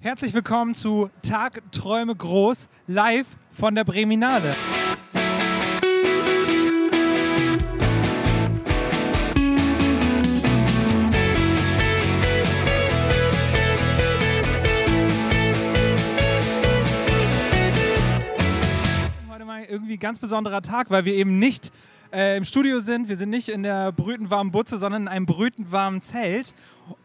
Herzlich willkommen zu Tag Träume groß, live von der Breminale. Heute mal irgendwie ganz besonderer Tag, weil wir eben nicht äh, im Studio sind. Wir sind nicht in der brütend warmen Butze, sondern in einem brütend warmen Zelt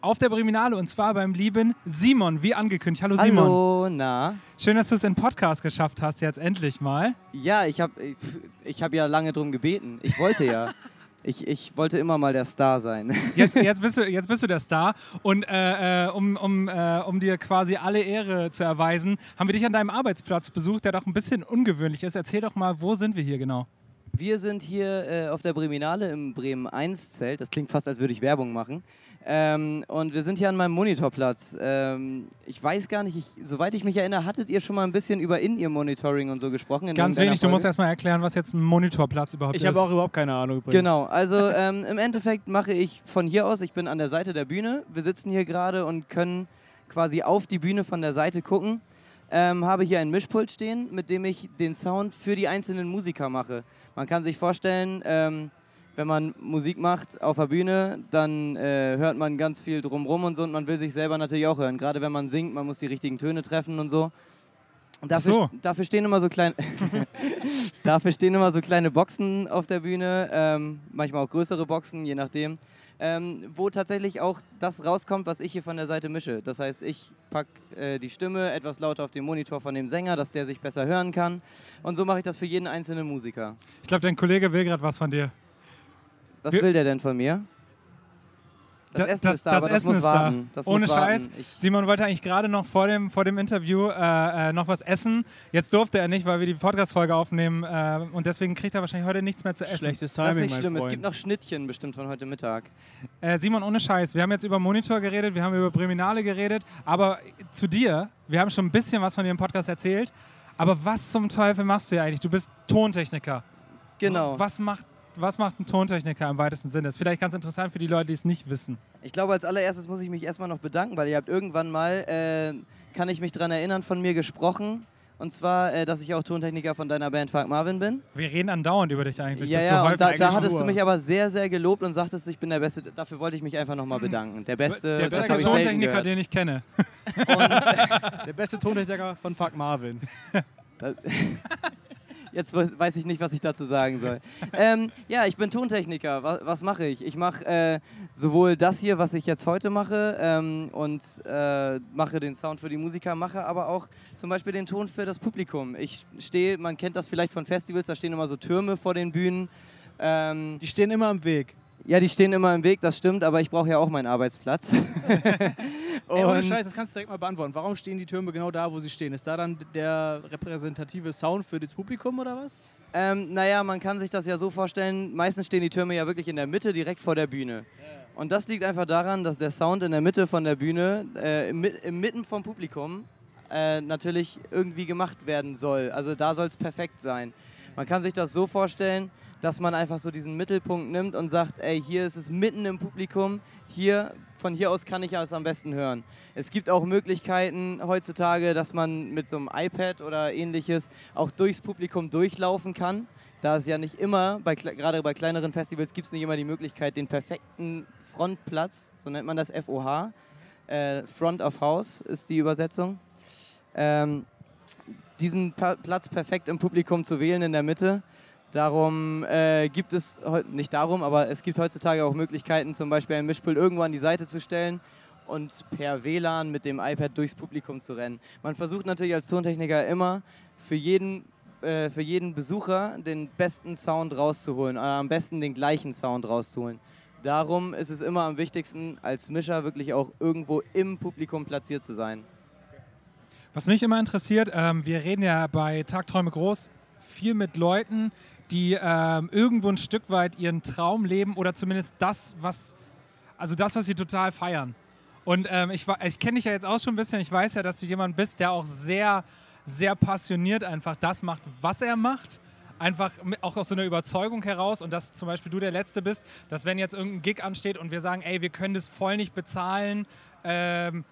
auf der Breminale und zwar beim lieben Simon, wie angekündigt. Hallo Simon. Hallo, na? Schön, dass du es in Podcast geschafft hast, jetzt endlich mal. Ja, ich habe ich, ich hab ja lange drum gebeten. Ich wollte ja. Ich, ich wollte immer mal der Star sein. Jetzt, jetzt, bist, du, jetzt bist du der Star und äh, äh, um, um, äh, um dir quasi alle Ehre zu erweisen, haben wir dich an deinem Arbeitsplatz besucht, der doch ein bisschen ungewöhnlich ist. Erzähl doch mal, wo sind wir hier genau? Wir sind hier äh, auf der Breminale im Bremen 1 Zelt. Das klingt fast, als würde ich Werbung machen. Ähm, und wir sind hier an meinem Monitorplatz. Ähm, ich weiß gar nicht, ich, soweit ich mich erinnere, hattet ihr schon mal ein bisschen über In-Ear-Monitoring und so gesprochen? Ganz wenig, du musst erstmal erklären, was jetzt ein Monitorplatz überhaupt ich ist. Ich habe auch überhaupt keine Ahnung übrigens. Genau, also ähm, im Endeffekt mache ich von hier aus, ich bin an der Seite der Bühne. Wir sitzen hier gerade und können quasi auf die Bühne von der Seite gucken. Ähm, habe hier ein Mischpult stehen, mit dem ich den Sound für die einzelnen Musiker mache. Man kann sich vorstellen, ähm, wenn man Musik macht auf der Bühne, dann äh, hört man ganz viel drumrum und so und man will sich selber natürlich auch hören. Gerade wenn man singt, man muss die richtigen Töne treffen und so. Und dafür, so. dafür stehen immer so kleine, dafür stehen immer so kleine Boxen auf der Bühne, ähm, manchmal auch größere Boxen, je nachdem, ähm, wo tatsächlich auch das rauskommt, was ich hier von der Seite mische. Das heißt, ich packe äh, die Stimme etwas lauter auf den Monitor von dem Sänger, dass der sich besser hören kann. Und so mache ich das für jeden einzelnen Musiker. Ich glaube, dein Kollege will gerade was von dir. Was will der denn von mir? Das, Essen das, ist da, das, aber das Essen muss warten. Da. Ohne Scheiß. Ich Simon wollte eigentlich gerade noch vor dem, vor dem Interview äh, äh, noch was essen. Jetzt durfte er nicht, weil wir die Podcast-Folge aufnehmen. Äh, und deswegen kriegt er wahrscheinlich heute nichts mehr zu essen. Schlechtes Timing, Das ist nicht schlimm. Freund. Es gibt noch Schnittchen bestimmt von heute Mittag. Äh, Simon, ohne Scheiß. Wir haben jetzt über Monitor geredet, wir haben über Breminale geredet. Aber zu dir, wir haben schon ein bisschen was von dir im Podcast erzählt. Aber was zum Teufel machst du hier eigentlich? Du bist Tontechniker. Genau. Was macht was macht ein Tontechniker im weitesten Sinne? Das ist vielleicht ganz interessant für die Leute, die es nicht wissen. Ich glaube, als allererstes muss ich mich erstmal noch bedanken, weil ihr habt irgendwann mal, äh, kann ich mich daran erinnern, von mir gesprochen. Und zwar, äh, dass ich auch Tontechniker von deiner Band Fuck Marvin bin. Wir reden andauernd über dich eigentlich. Ja, ja, und da, da hattest du mich aber sehr, sehr gelobt und sagtest, ich bin der Beste. Dafür wollte ich mich einfach nochmal bedanken. Der beste, der beste Tontechniker, den ich kenne. der beste Tontechniker von Fuck Marvin. Jetzt weiß ich nicht, was ich dazu sagen soll. ähm, ja, ich bin Tontechniker. Was, was mache ich? Ich mache äh, sowohl das hier, was ich jetzt heute mache, ähm, und äh, mache den Sound für die Musiker, mache aber auch zum Beispiel den Ton für das Publikum. Ich stehe, man kennt das vielleicht von Festivals, da stehen immer so Türme vor den Bühnen. Ähm, die stehen immer im Weg. Ja, die stehen immer im Weg, das stimmt, aber ich brauche ja auch meinen Arbeitsplatz. Ey, ohne Scheiß, das kannst du direkt mal beantworten. Warum stehen die Türme genau da, wo sie stehen? Ist da dann der repräsentative Sound für das Publikum oder was? Ähm, naja, man kann sich das ja so vorstellen, meistens stehen die Türme ja wirklich in der Mitte, direkt vor der Bühne. Yeah. Und das liegt einfach daran, dass der Sound in der Mitte von der Bühne, äh, inmitten vom Publikum, äh, natürlich irgendwie gemacht werden soll. Also da soll es perfekt sein. Man kann sich das so vorstellen, dass man einfach so diesen Mittelpunkt nimmt und sagt, ey, hier ist es mitten im Publikum, hier, von hier aus kann ich alles am besten hören. Es gibt auch Möglichkeiten heutzutage, dass man mit so einem iPad oder ähnliches auch durchs Publikum durchlaufen kann. Da es ja nicht immer, bei, gerade bei kleineren Festivals gibt es nicht immer die Möglichkeit, den perfekten Frontplatz, so nennt man das FOH, äh, Front of House ist die Übersetzung, ähm, diesen pa Platz perfekt im Publikum zu wählen in der Mitte Darum äh, gibt es, nicht darum, aber es gibt heutzutage auch Möglichkeiten, zum Beispiel ein Mischpult irgendwo an die Seite zu stellen und per WLAN mit dem iPad durchs Publikum zu rennen. Man versucht natürlich als Tontechniker immer für jeden, äh, für jeden Besucher den besten Sound rauszuholen, oder am besten den gleichen Sound rauszuholen. Darum ist es immer am wichtigsten, als Mischer wirklich auch irgendwo im Publikum platziert zu sein. Was mich immer interessiert, ähm, wir reden ja bei Tagträume groß viel mit Leuten, die ähm, irgendwo ein Stück weit ihren Traum leben oder zumindest das, was, also das, was sie total feiern. Und ähm, ich, ich kenne dich ja jetzt auch schon ein bisschen. Ich weiß ja, dass du jemand bist, der auch sehr, sehr passioniert einfach das macht, was er macht. Einfach auch aus so einer Überzeugung heraus und dass zum Beispiel du der Letzte bist, dass wenn jetzt irgendein Gig ansteht und wir sagen, ey, wir können das voll nicht bezahlen, ähm,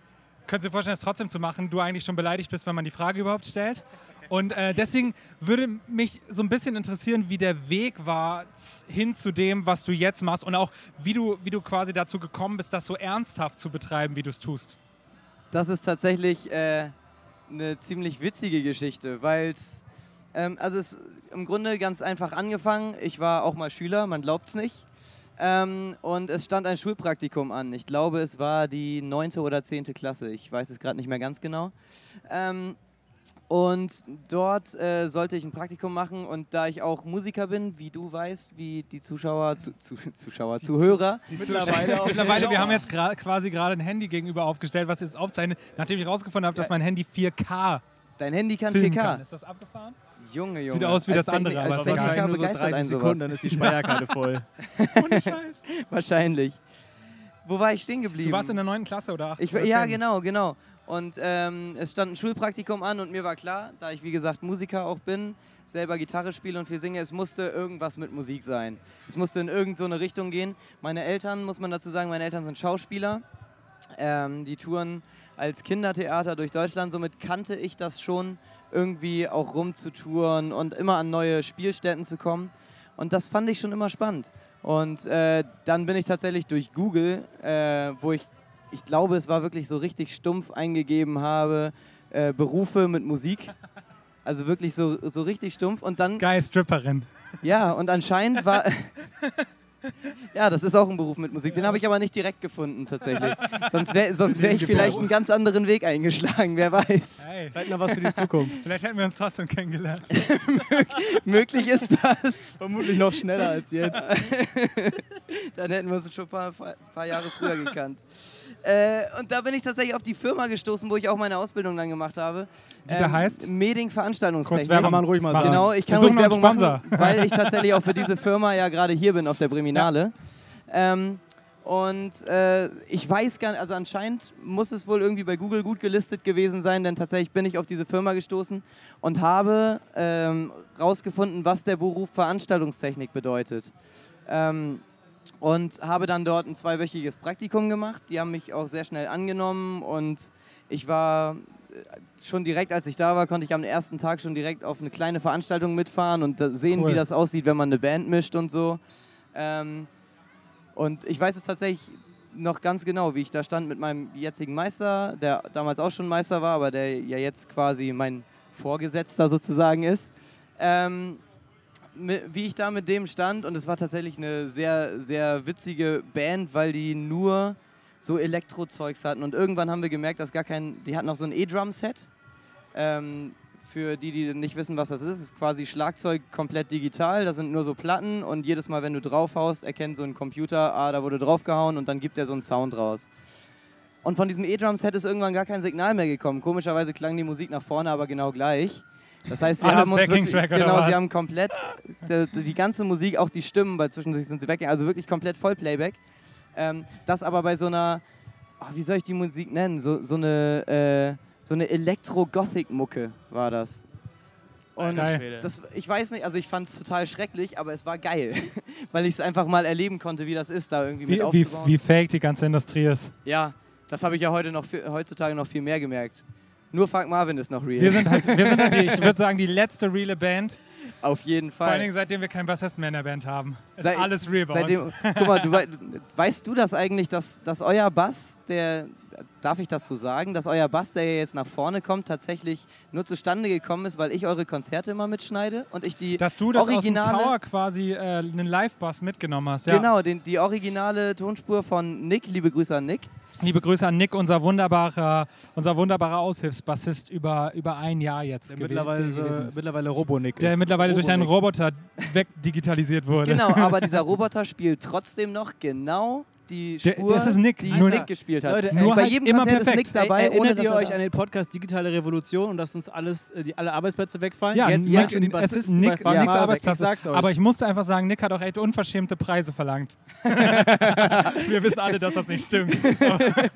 können Sie sich vorstellen, es trotzdem zu machen, du eigentlich schon beleidigt bist, wenn man die Frage überhaupt stellt. Und äh, deswegen würde mich so ein bisschen interessieren, wie der Weg war hin zu dem, was du jetzt machst und auch wie du, wie du quasi dazu gekommen bist, das so ernsthaft zu betreiben, wie du es tust. Das ist tatsächlich äh, eine ziemlich witzige Geschichte, weil es, ähm, also es im Grunde ganz einfach angefangen. Ich war auch mal Schüler, man glaubt es nicht. Ähm, und es stand ein Schulpraktikum an. Ich glaube, es war die neunte oder zehnte Klasse. Ich weiß es gerade nicht mehr ganz genau. Ähm, und dort äh, sollte ich ein Praktikum machen und da ich auch Musiker bin, wie du weißt, wie die Zuschauer, zu, zu, Zuschauer, die Zuhörer. Die mittlerweile, mittlerweile wir haben jetzt gra quasi gerade ein Handy gegenüber aufgestellt, was jetzt aufzeichnet, nachdem ich herausgefunden habe, dass mein Handy 4K Dein Handy kann 4K. Kann. Ist das abgefahren? Junge, Junge. Sieht aus wie als das andere, aber als Techniker nur so 30 Sekunden, dann ist die Speicherkarte voll. Ohne Scheiß. Wahrscheinlich. Wo war ich stehen geblieben? Du warst in der neunten Klasse oder 8? Ich, ja, genau, genau. Und ähm, es stand ein Schulpraktikum an und mir war klar, da ich wie gesagt Musiker auch bin, selber Gitarre spiele und viel singe, es musste irgendwas mit Musik sein. Es musste in irgendeine so Richtung gehen. Meine Eltern, muss man dazu sagen, meine Eltern sind Schauspieler. Ähm, die touren als Kindertheater durch Deutschland, somit kannte ich das schon, irgendwie auch rumzutouren und immer an neue Spielstätten zu kommen. Und das fand ich schon immer spannend. Und äh, dann bin ich tatsächlich durch Google, äh, wo ich ich glaube, es war wirklich so richtig stumpf eingegeben habe, äh, Berufe mit Musik. Also wirklich so, so richtig stumpf. Und dann. Geil, Stripperin. Ja, und anscheinend war. ja, das ist auch ein Beruf mit Musik. Den habe ich aber nicht direkt gefunden, tatsächlich. Sonst wäre sonst wär ich vielleicht einen ganz anderen Weg eingeschlagen, wer weiß. Hey, vielleicht noch was für die Zukunft. Vielleicht hätten wir uns trotzdem kennengelernt. möglich ist das. Vermutlich noch schneller als jetzt. Dann hätten wir uns schon ein paar, paar Jahre früher gekannt. Äh, und da bin ich tatsächlich auf die Firma gestoßen, wo ich auch meine Ausbildung dann gemacht habe. Die ähm, da heißt? Meding Veranstaltungstechnik. Kurz kann man ruhig mal sagen. Genau, ich kann ruhig Werbung machen, weil ich tatsächlich auch für diese Firma ja gerade hier bin auf der Breminale. Ja. Ähm, und äh, ich weiß gar nicht, also anscheinend muss es wohl irgendwie bei Google gut gelistet gewesen sein, denn tatsächlich bin ich auf diese Firma gestoßen und habe ähm, rausgefunden, was der Beruf Veranstaltungstechnik bedeutet. Ähm, und habe dann dort ein zweiwöchiges Praktikum gemacht. Die haben mich auch sehr schnell angenommen und ich war äh, schon direkt, als ich da war, konnte ich am ersten Tag schon direkt auf eine kleine Veranstaltung mitfahren und sehen, cool. wie das aussieht, wenn man eine Band mischt und so. Ähm, und ich weiß es tatsächlich noch ganz genau, wie ich da stand mit meinem jetzigen Meister, der damals auch schon Meister war, aber der ja jetzt quasi mein Vorgesetzter sozusagen ist. Ähm, wie ich da mit dem stand und es war tatsächlich eine sehr, sehr witzige Band, weil die nur so Elektro-Zeugs hatten und irgendwann haben wir gemerkt, dass gar kein, die hatten noch so ein E-Drum-Set. Ähm, für die, die nicht wissen, was das ist, ist quasi Schlagzeug komplett digital. Da sind nur so Platten und jedes Mal, wenn du draufhaust, erkennt so ein Computer, ah, da wurde draufgehauen und dann gibt er so einen Sound raus. Und von diesem E-Drum-Set ist irgendwann gar kein Signal mehr gekommen. Komischerweise klang die Musik nach vorne aber genau gleich. Das heißt, sie Alles haben uns wirklich, genau, sie haben komplett die, die, ganze Musik, auch die Stimmen, weil zwischendurch sind sie weg, also wirklich komplett Vollplayback. Ähm, das aber bei so einer, oh, wie soll ich die Musik nennen? So, so eine, äh, so eine Elektro-Gothic-Mucke war das. Und das, ich weiß nicht, also ich fand es total schrecklich, aber es war geil, weil ich es einfach mal erleben konnte, wie das ist, da irgendwie wie, mit aufzubauen. Wie, wie fake die ganze Industrie ist. Ja, das habe ich ja heute noch, heutzutage noch viel mehr gemerkt. Nur Frank Marvin ist noch real. Wir sind halt, wir sind halt die, ich würde sagen, die letzte reale Band. Auf jeden Fall. Vor allen Dingen, seitdem wir keinen Bassisten mehr in der Band haben. Ist Seit, alles real bei seitdem, uns. Guck mal, du, weißt du das eigentlich, dass, dass euer Bass, der, darf ich das so sagen, dass euer Bass, der jetzt nach vorne kommt, tatsächlich nur zustande gekommen ist, weil ich eure Konzerte immer mitschneide und ich die Dass du das originale, aus dem Tower quasi äh, einen Live-Bass mitgenommen hast. Ja. Genau, den, die originale Tonspur von Nick, liebe Grüße an Nick. Liebe Grüße an Nick, unser wunderbarer, unser wunderbarer Aushilfsbassist über, über ein Jahr jetzt. Der mittlerweile, gewesen, mittlerweile Robo-Nick Der mittlerweile durch einen Roboter wegdigitalisiert wurde. Genau, aber dieser Roboter spielt trotzdem noch genau die Spur, das ist Nick. die nur Nick gespielt hat. Leute, nur bei halt jedem immer Konzert perfekt. ist Nick dabei. Er, erinnert ihr euch an den Podcast Digitale Revolution und dass uns alles, äh, die, alle Arbeitsplätze wegfallen? Ja, jetzt Nick, schon die Bassisten Nick, ja, Nicks Arbeitsplatz. Aber ich musste einfach sagen, Nick hat auch echt unverschämte Preise verlangt. Wir wissen alle, dass das nicht stimmt.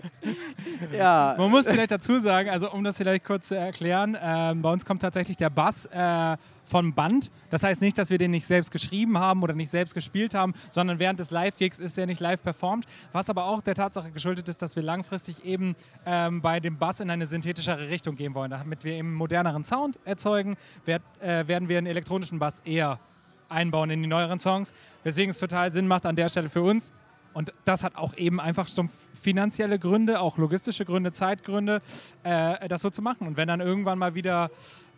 ja. Man muss vielleicht dazu sagen, also um das vielleicht kurz zu erklären, äh, bei uns kommt tatsächlich der Bass äh, von Band. Das heißt nicht, dass wir den nicht selbst geschrieben haben oder nicht selbst gespielt haben, sondern während des Live-Gigs ist er nicht live performt. Was aber auch der Tatsache geschuldet ist, dass wir langfristig eben ähm, bei dem Bass in eine synthetischere Richtung gehen wollen. Damit wir eben moderneren Sound erzeugen, werd, äh, werden wir einen elektronischen Bass eher einbauen in die neueren Songs. Weswegen es total Sinn macht an der Stelle für uns, und das hat auch eben einfach so finanzielle Gründe, auch logistische Gründe, Zeitgründe, äh, das so zu machen. Und wenn dann irgendwann mal wieder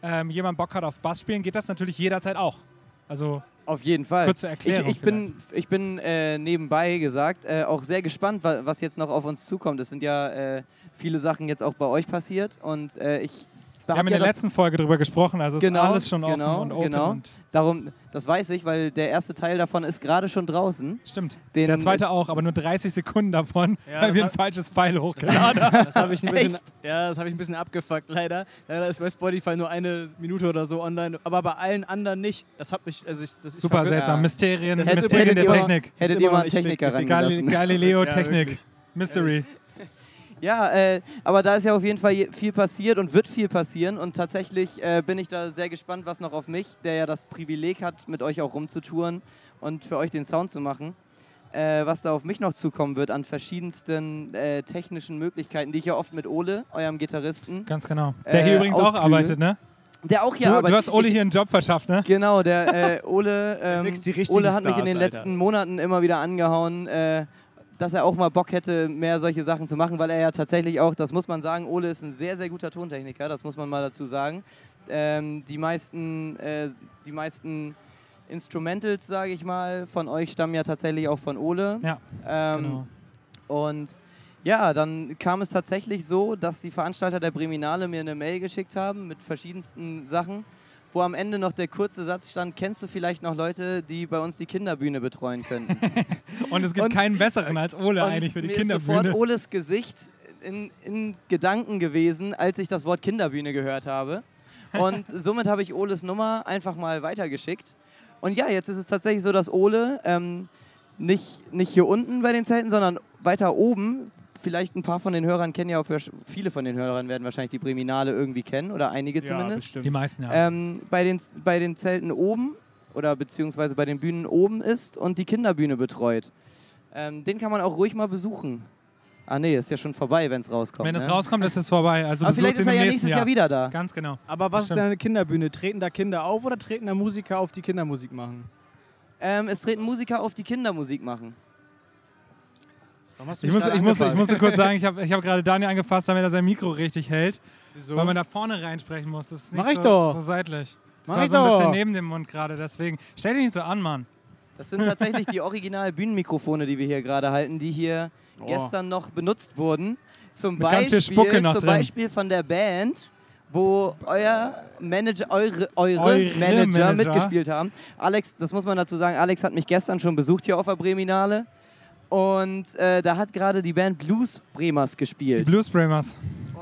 ähm, jemand Bock hat auf Bass spielen, geht das natürlich jederzeit auch. Also auf jeden Fall. Kurze Erklärung. Ich, ich bin, ich bin äh, nebenbei gesagt äh, auch sehr gespannt, was jetzt noch auf uns zukommt. Es sind ja äh, viele Sachen jetzt auch bei euch passiert und äh, ich wir haben in der letzten Folge darüber gesprochen, also genau, ist alles schon offen genau, und open. Genau. Und Darum, das weiß ich, weil der erste Teil davon ist gerade schon draußen. Stimmt. Den der zweite auch, aber nur 30 Sekunden davon, ja, weil wir ein falsches Pfeil hochgeladen haben. Das habe ich, ein bisschen, ja, hab ich ein bisschen abgefuckt, leider. Leider ist bei Spotify nur eine Minute oder so online, aber bei allen anderen nicht. Das hat mich, also ich, das ist Super seltsam. Mysterien, das Mysterien der Technik. Hättet ihr mal einen Techniker. Galileo-Technik. Mystery. Ja, äh, aber da ist ja auf jeden Fall viel passiert und wird viel passieren. Und tatsächlich äh, bin ich da sehr gespannt, was noch auf mich, der ja das Privileg hat, mit euch auch rumzutouren und für euch den Sound zu machen, äh, was da auf mich noch zukommen wird an verschiedensten äh, technischen Möglichkeiten, die ich ja oft mit Ole, eurem Gitarristen. Ganz genau. Der hier übrigens ausfühle. auch arbeitet, ne? Der auch hier du, arbeitet. Du hast Ole hier einen Job verschafft, ne? Genau, der äh, Ole, ähm, Ole hat mich in den Stars, letzten Monaten immer wieder angehauen, äh, dass er auch mal Bock hätte, mehr solche Sachen zu machen, weil er ja tatsächlich auch, das muss man sagen, Ole ist ein sehr, sehr guter Tontechniker, das muss man mal dazu sagen. Ähm, die meisten, äh, die meisten Instrumentals, sage ich mal, von euch stammen ja tatsächlich auch von Ole. Ja, ähm, genau. Und ja, dann kam es tatsächlich so, dass die Veranstalter der Breminale mir eine Mail geschickt haben mit verschiedensten Sachen wo am Ende noch der kurze Satz stand, kennst du vielleicht noch Leute, die bei uns die Kinderbühne betreuen könnten? und es gibt und, keinen besseren als Ole eigentlich für die mir Kinderbühne. Ist sofort Oles Gesicht in, in Gedanken gewesen, als ich das Wort Kinderbühne gehört habe. Und somit habe ich Oles Nummer einfach mal weitergeschickt. Und ja, jetzt ist es tatsächlich so, dass Ole ähm, nicht, nicht hier unten bei den Zelten, sondern weiter oben vielleicht ein paar von den Hörern kennen ja auch, viele von den Hörern werden wahrscheinlich die Breminale irgendwie kennen oder einige zumindest. Ja, bestimmt. Die meisten, ja. Ähm, bei, den, bei den Zelten oben oder beziehungsweise bei den Bühnen oben ist und die Kinderbühne betreut. Ähm, den kann man auch ruhig mal besuchen. Ah nee, ist ja schon vorbei, wenn es rauskommt. Wenn es ne? rauskommt, ist es vorbei. Also Aber vielleicht ist er ja nächstes Jahr. Jahr wieder da. Ganz genau. Aber was ist denn eine Kinderbühne? Treten da Kinder auf oder treten da Musiker auf, die Kindermusik machen? Ähm, es treten Musiker auf, die Kindermusik machen. Ich, muss, ich, muss, ich musste kurz sagen, ich habe ich hab gerade Daniel angefasst, damit er sein Mikro richtig hält. Wieso? Weil man da vorne reinsprechen muss. Das ist nicht Mach ich so, doch. so seitlich. Das Mach war ich so ein doch. bisschen neben dem Mund gerade, deswegen. Stell dich nicht so an, Mann. Das sind tatsächlich die original Bühnenmikrofone, die wir hier gerade halten, die hier Oh. gestern noch benutzt wurden. Zum Mit ganz Beispiel, viel Spucke noch zum drin. Beispiel von der Band, wo euer Manager, eure, eure, Eure Manager, Manager. mitgespielt haben. Alex, das muss man dazu sagen, Alex hat mich gestern schon besucht hier auf der Breminale. Und äh, da hat gerade die Band Blues Bremers Die gespielt. Blues Bramers.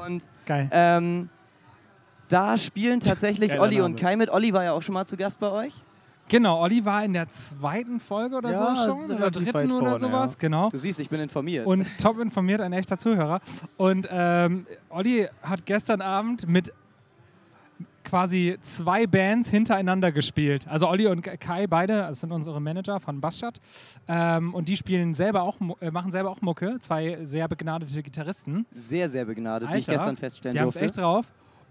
Und Geil. ähm, da spielen tatsächlich Geiler Olli Name. und Kai mit. Olli war ja auch schon mal zu Gast bei euch. Genau, Olli war in der zweiten Folge oder Ja, so ist schon. Oder relativ dritten weit oder vorne, sowas. ja. Genau. Du siehst, ich bin informiert. Und top informiert, ein echter Zuhörer. Und ähm, Olli hat gestern Abend mit quasi zwei Bands hintereinander gespielt. Also Olli und Kai, beide, das sind unsere Manager von Basstadt. Ähm, und die spielen selber auch, äh, machen selber auch Mucke. Zwei sehr begnadete Gitarristen. sehr, sehr begnadet, wie ich Alter, gestern feststellen Die haben es durfte. echt drauf.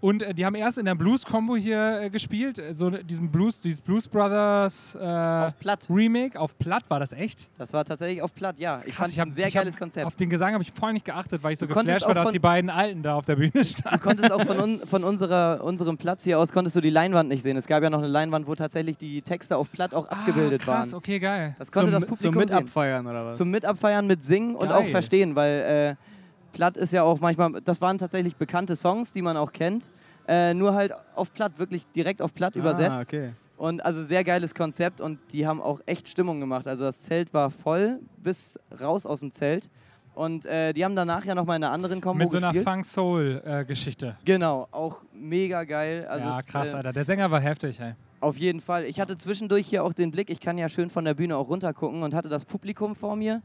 Und äh, die haben erst in der Blues-Combo hier äh, gespielt, äh, so diesen Blues, dieses Blues Brothers äh, Auf Platt. Remake. Auf Platt war das echt? Das war tatsächlich auf Platt, ja. Ich Krass, fand es ein sehr ich geiles hab, Konzept. Auf den Gesang habe ich voll nicht geachtet, weil ich so Du geflasht war, dass die beiden Alten da auf der Bühne Du standen. konntest auch von, un von unserer, unserem Platz hier aus konntest du die Leinwand nicht sehen. Es gab ja noch eine Leinwand, wo tatsächlich die Texte auf Platt auch abgebildet ah, krass, waren. okay, geil. Das konnte zum, das zum Publikum sehen. Mitabfeiern oder was? Zum Mitabfeiern mit Singen und Geil. auch Verstehen, weil äh, Platt ist ja auch manchmal, das waren tatsächlich bekannte Songs, die man auch kennt, äh, nur halt auf Platt, wirklich direkt auf Platt Ah, übersetzt. okay. Und also sehr geiles Konzept und die haben auch echt Stimmung gemacht. Also das Zelt war voll bis raus aus dem Zelt. Und äh, die haben danach ja nochmal in einer anderen Kombo Mit so einer. Funk-Soul-Geschichte. Genau, auch mega geil. Also ja, krass, äh, Alter. Der Sänger war heftig, ey. Auf jeden Fall. Ich hatte zwischendurch hier auch den Blick, ich kann ja schön von der Bühne auch runtergucken und hatte das Publikum vor mir.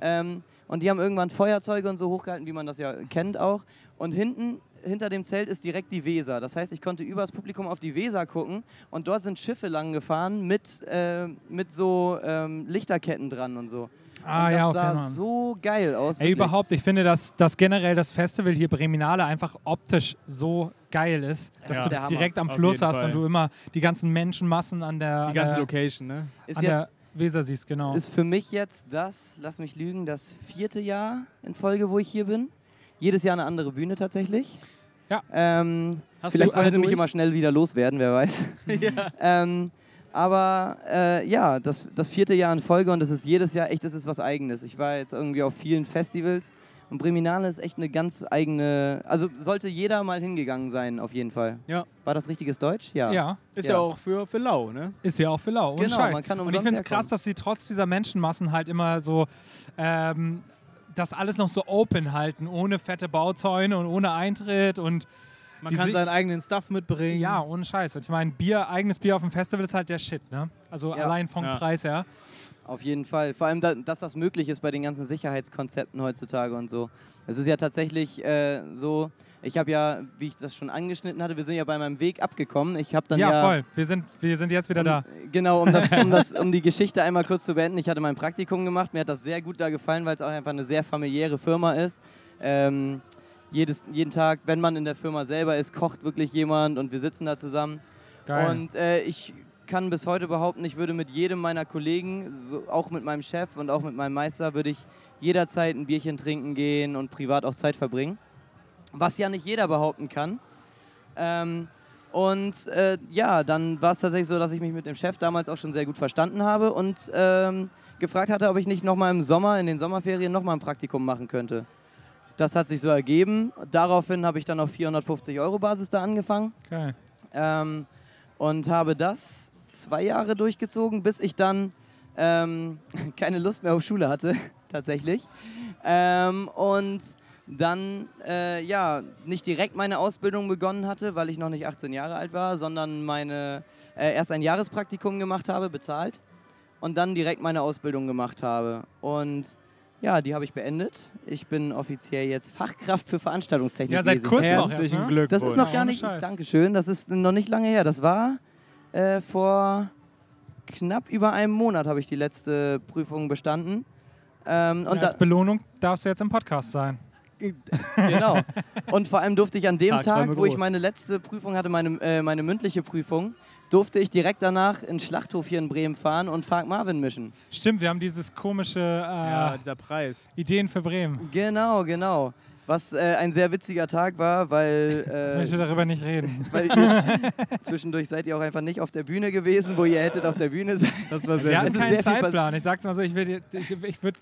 Ähm, und die haben irgendwann Feuerzeuge und so hochgehalten, wie man das ja kennt auch. Und hinten hinter dem Zelt ist direkt die Weser. Das heißt, ich konnte übers Publikum auf die Weser gucken und dort sind Schiffe lang gefahren mit, äh, mit so ähm, Lichterketten dran und so. Ah, und das ja, sah Fall. so geil aus. Ey, wirklich. überhaupt, ich finde, dass, dass generell das Festival hier Breminale einfach optisch so geil ist, dass Ja. du das direkt am Fluss hast Fall. und du immer die ganzen Menschenmassen an der, Die an ganze der, Location, ne? Ist an der jetzt Weser siehst, genau. ist für mich jetzt das, lass mich lügen, das vierte Jahr in Folge, wo ich hier bin. Jedes Jahr eine andere Bühne tatsächlich. Ja. Ähm, Hast vielleicht du wollen sie mich immer schnell wieder loswerden, wer weiß. ähm, aber äh, ja, das, das vierte Jahr in Folge und es ist jedes Jahr echt, das ist was Eigenes. Ich war jetzt irgendwie auf vielen Festivals und Breminale ist echt eine ganz eigene, also sollte jeder mal hingegangen sein, auf jeden Fall. Ja. War das richtiges Deutsch? Ja. ja, Ist ja, Ja. auch für, für lau, ne? ist ja auch für lau. Genau, Scheiß. man kann und ich finde es krass, dass sie trotz dieser Menschenmassen halt immer so ähm, das alles noch so open halten, ohne fette Bauzäune und ohne Eintritt und Man Die kann seinen eigenen Stuff mitbringen. ja, ohne Scheiß. Und ich meine, Bier, eigenes Bier auf dem Festival ist halt der Shit, ne? Also Ja. allein vom Ja. Preis her. Auf jeden Fall. Vor allem, da, dass das möglich ist bei den ganzen Sicherheitskonzepten heutzutage und so. Es ist ja tatsächlich äh, so, ich habe ja, wie ich das schon angeschnitten hatte, wir sind ja bei meinem Weg abgekommen. Ich habe dann Ja, ja, voll. Wir sind, wir sind jetzt wieder um, da. Genau, um, das, um, das, um die Geschichte einmal kurz zu beenden. Ich hatte mein Praktikum gemacht. Mir hat das sehr gut da gefallen, weil es auch einfach eine sehr familiäre Firma ist. Ähm, jedes, jeden Tag, wenn man in der Firma selber ist, kocht wirklich jemand und wir sitzen da zusammen. Geil. Und äh, ich kann bis heute behaupten, ich würde mit jedem meiner Kollegen, so, auch mit meinem Chef und auch mit meinem Meister, würde ich jederzeit ein Bierchen trinken gehen und privat auch Zeit verbringen. Was ja nicht jeder behaupten kann. Ähm, und äh, ja, dann war es tatsächlich so, dass ich mich mit dem Chef damals auch schon sehr gut verstanden habe und ähm, gefragt hatte, ob ich nicht nochmal im Sommer, in den Sommerferien, nochmal ein Praktikum machen könnte. Das hat sich so ergeben. Daraufhin habe ich dann auf 450 Euro Basis da angefangen Geil. ähm, und habe das zwei Jahre durchgezogen, bis ich dann ähm, keine Lust mehr auf Schule hatte, tatsächlich. Ähm, und dann äh, ja nicht direkt meine Ausbildung begonnen hatte, weil ich noch nicht 18 Jahre alt war, sondern meine äh, erst ein Jahrespraktikum gemacht habe, bezahlt und dann direkt meine Ausbildung gemacht habe. Und ja, die habe ich beendet. Ich bin offiziell jetzt Fachkraft für Veranstaltungstechnik. Ja, seit kurzem auch Herzlichen erst, ne? Glückwunsch. Das ist noch gar nicht. Scheiß. Dankeschön. Das ist noch nicht lange her. Das war äh, vor knapp über einem Monat habe ich die letzte Prüfung bestanden. Ähm, und Und als da, Belohnung darfst du jetzt im Podcast sein. genau. Und vor allem durfte ich an dem Tagträume Tag, wo ich meine letzte Prüfung hatte, meine, äh, meine mündliche Prüfung, durfte ich direkt danach in den Schlachthof hier in Bremen fahren und Fark Marvin mischen. Stimmt, wir haben dieses komische äh, Ja, dieser Preis. Ideen für Bremen. Genau, genau. Was äh, ein sehr witziger Tag war, weil, Ich äh, möchte darüber nicht reden. weil ihr, zwischendurch seid ihr auch einfach nicht auf der Bühne gewesen, wo ihr hättet auf der Bühne sein. Das war Wir sehr hatten ist witzig. keinen Zeitplan. Ich sag's mal so, ich würde, ich, ich würd,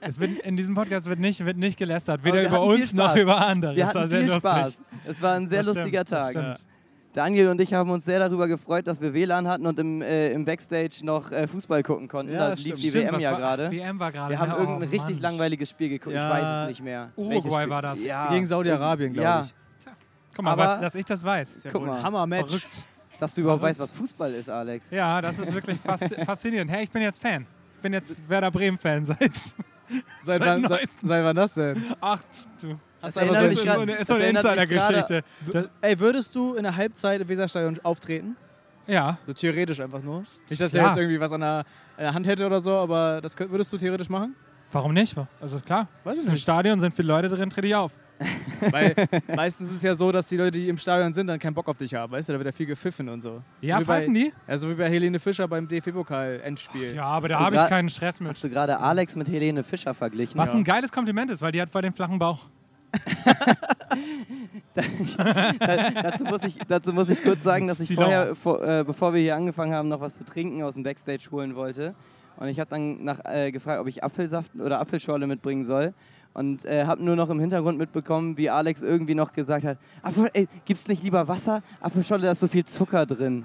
es wird in diesem Podcast wird nicht, wird nicht gelästert, weder wir über hatten uns noch über andere. Wir das war hatten sehr viel lustig. Spaß. Es war ein sehr Das lustiger stimmt, das Tag. Daniel und ich haben uns sehr darüber gefreut, dass wir WLAN hatten und im, äh, im Backstage noch äh, Fußball gucken konnten. Ja, da lief stimmt. die Stimmt, WM ja gerade. WM war gerade. Wir haben ja, irgendein oh, richtig Mann. langweiliges Spiel geguckt. Ja, ich weiß es nicht mehr. Uruguay war das. Ja, Gegen Saudi-Arabien, glaube ja, ich. Guck mal, Aber- was, dass ich das weiß. Ist ja Guck mal. Hammer-Match. Verrückt. dass du überhaupt Verrückt. weißt, was Fußball ist, Alex. Ja, das ist wirklich fas faszinierend. Hey, ich bin jetzt Fan. Ich bin jetzt Werder Bremen-Fan seit. Seit Seit wann, seit, seit wann das denn? Ach, du. Das ist so so grad- eine, ist so eine erinnert mich Insider-Geschichte. Ey, würdest du in der Halbzeit im Weserstadion auftreten? Ja. So theoretisch einfach nur. Nicht, dass Ja. er jetzt irgendwie was an der, an der Hand hätte oder so, aber das könnt, würdest du theoretisch machen? Warum nicht? Also klar. Weiß ich Im. Stadion sind viele Leute drin, trete ich auf. Weil meistens ist es ja so, dass die Leute, die im Stadion sind, dann keinen Bock auf dich haben, weißt du? Da wird ja viel gepfiffen und so. Ja, Wie bei- pfeifen die? Also wie bei Helene Fischer beim DFB-Pokal-Endspiel. Ja, aber Hast da habe ich keinen Stress mit. Hast du gerade Alex mit Helene Fischer verglichen? Was Ja. ein geiles Kompliment ist, weil die hat voll den flachen Bauch. Dazu, muss ich, dazu muss ich kurz sagen, dass ich vorher, vor, äh, bevor wir hier angefangen haben, noch was zu trinken aus dem Backstage holen wollte. Und ich habe dann nach, äh, gefragt, ob ich Apfelsaft oder Apfelschorle mitbringen soll. Und äh, habe nur noch im Hintergrund mitbekommen, wie Alex irgendwie noch gesagt hat: Apfel, ey, gibt's nicht lieber Wasser? Apfelschorle, da ist so viel Zucker drin.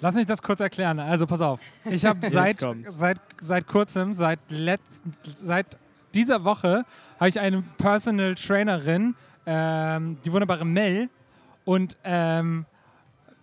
Lass mich das kurz erklären. Also pass auf. Ich habe seit, seit, seit kurzem, seit, letzten, seit dieser Woche, habe ich eine Personal Trainerin, ähm, die wunderbare Mel. Und ähm,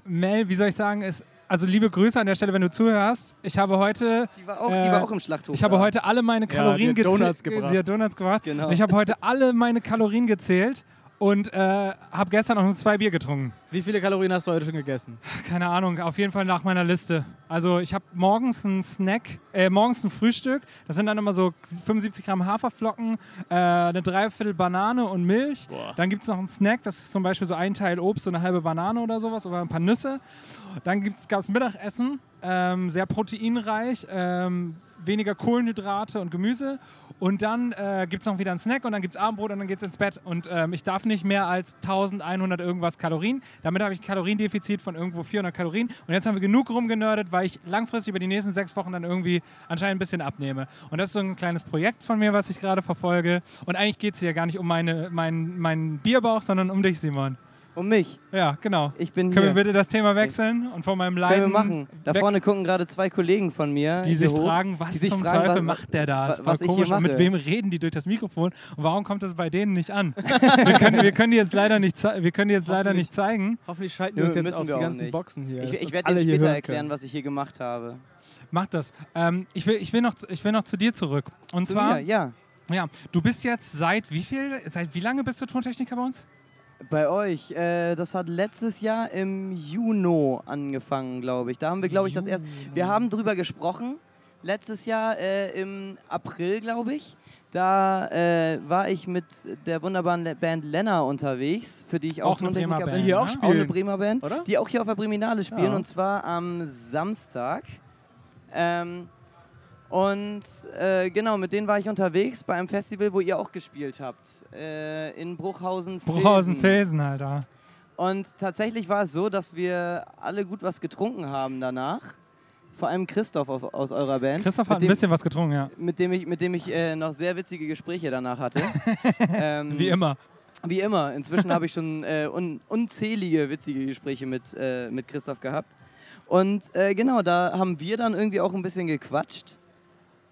Mel, wie soll ich sagen, ist, also liebe Grüße an der Stelle, wenn du zuhörst. Ich habe heute, Die war auch, Äh, die war auch im Schlachthof. ich habe da. heute alle meine die Kalorien hat gezählt. Donuts gebracht. Sie hat Donuts gebracht. Genau. Ich habe heute alle meine Kalorien gezählt und äh, habe gestern auch nur zwei Bier getrunken. Wie viele Kalorien hast du heute schon gegessen? Keine Ahnung, auf jeden Fall nach meiner Liste. Also ich habe morgens einen Snack, äh, morgens ein Frühstück. Das sind dann immer so 75 Gramm Haferflocken, äh, eine Dreiviertel Banane und Milch. Boah. Dann gibt es noch einen Snack, das ist zum Beispiel so ein Teil Obst und eine halbe Banane oder sowas oder ein paar Nüsse. Dann gab es Mittagessen, ähm, sehr proteinreich, ähm, weniger Kohlenhydrate und Gemüse. Und dann äh, gibt es noch wieder einen Snack und dann gibt es Abendbrot und dann geht es ins Bett. Und ähm, ich darf nicht mehr als 1100 irgendwas Kalorien. Damit habe ich ein Kaloriendefizit von irgendwo 400 Kalorien. Und jetzt haben wir genug rumgenördet, weil ich langfristig über die nächsten sechs Wochen dann irgendwie anscheinend ein bisschen abnehme. Und das ist so ein kleines Projekt von mir, was ich gerade verfolge. Und eigentlich geht es hier gar nicht um meine, mein, meinen Bierbauch, sondern um dich, Simon. Um mich. Ja, genau. Ich bin Können hier. wir bitte das Thema wechseln und von meinem Können Leiden wir machen. Da weg, vorne gucken gerade zwei Kollegen von mir. die sich hoch, fragen, was sich zum fragen, Teufel was- macht der da? Voll was ich hier komisch. Und mit wem reden die durch das Mikrofon? Und warum kommt das bei denen nicht an? wir, können, wir können die jetzt leider nicht, wir können die jetzt leider nicht zeigen. Hoffentlich schalten Nö, wir uns jetzt müssen auf wir die ganzen nicht. Boxen hier. Ich, ich werde alle dir hier später erklären, können. was ich hier gemacht habe. Mach das. Ähm, ich, will, ich, will noch, zu- ich will noch zu dir zurück. Und Zu zwar, mir, ja. ja, du bist jetzt seit wie viel, seit wie lange bist du Tontechniker bei uns? Bei euch, äh, das hat letztes Jahr im Juni angefangen, glaube ich. Da haben wir, glaube ich, das erst. Wir haben drüber gesprochen. Letztes Jahr äh, im April, glaube ich. Da äh, war ich mit der wunderbaren Le- Band Lenna unterwegs, für die ich auch, Auch eine Bremer bin. Band, Die hier auch ne? spielen. Auch eine Bremer Band, Oder? die auch hier auf der Breminale spielen Ja. und zwar am Samstag. Ähm, und äh, genau, mit denen war ich unterwegs bei einem Festival, wo ihr auch gespielt habt. Äh, in Bruchhausen. Bruchhausen Felsen, Alter. Und tatsächlich war es so, dass wir alle gut was getrunken haben danach. Vor allem Christoph auf, aus eurer Band. Christoph hat ein dem, bisschen was getrunken, ja. Mit dem ich, mit dem ich äh, noch sehr witzige Gespräche danach hatte. ähm, Wie immer. wie immer. Inzwischen habe ich schon äh, un unzählige witzige Gespräche mit, äh, mit Christoph gehabt. Und äh, genau, da haben wir dann irgendwie auch ein bisschen gequatscht.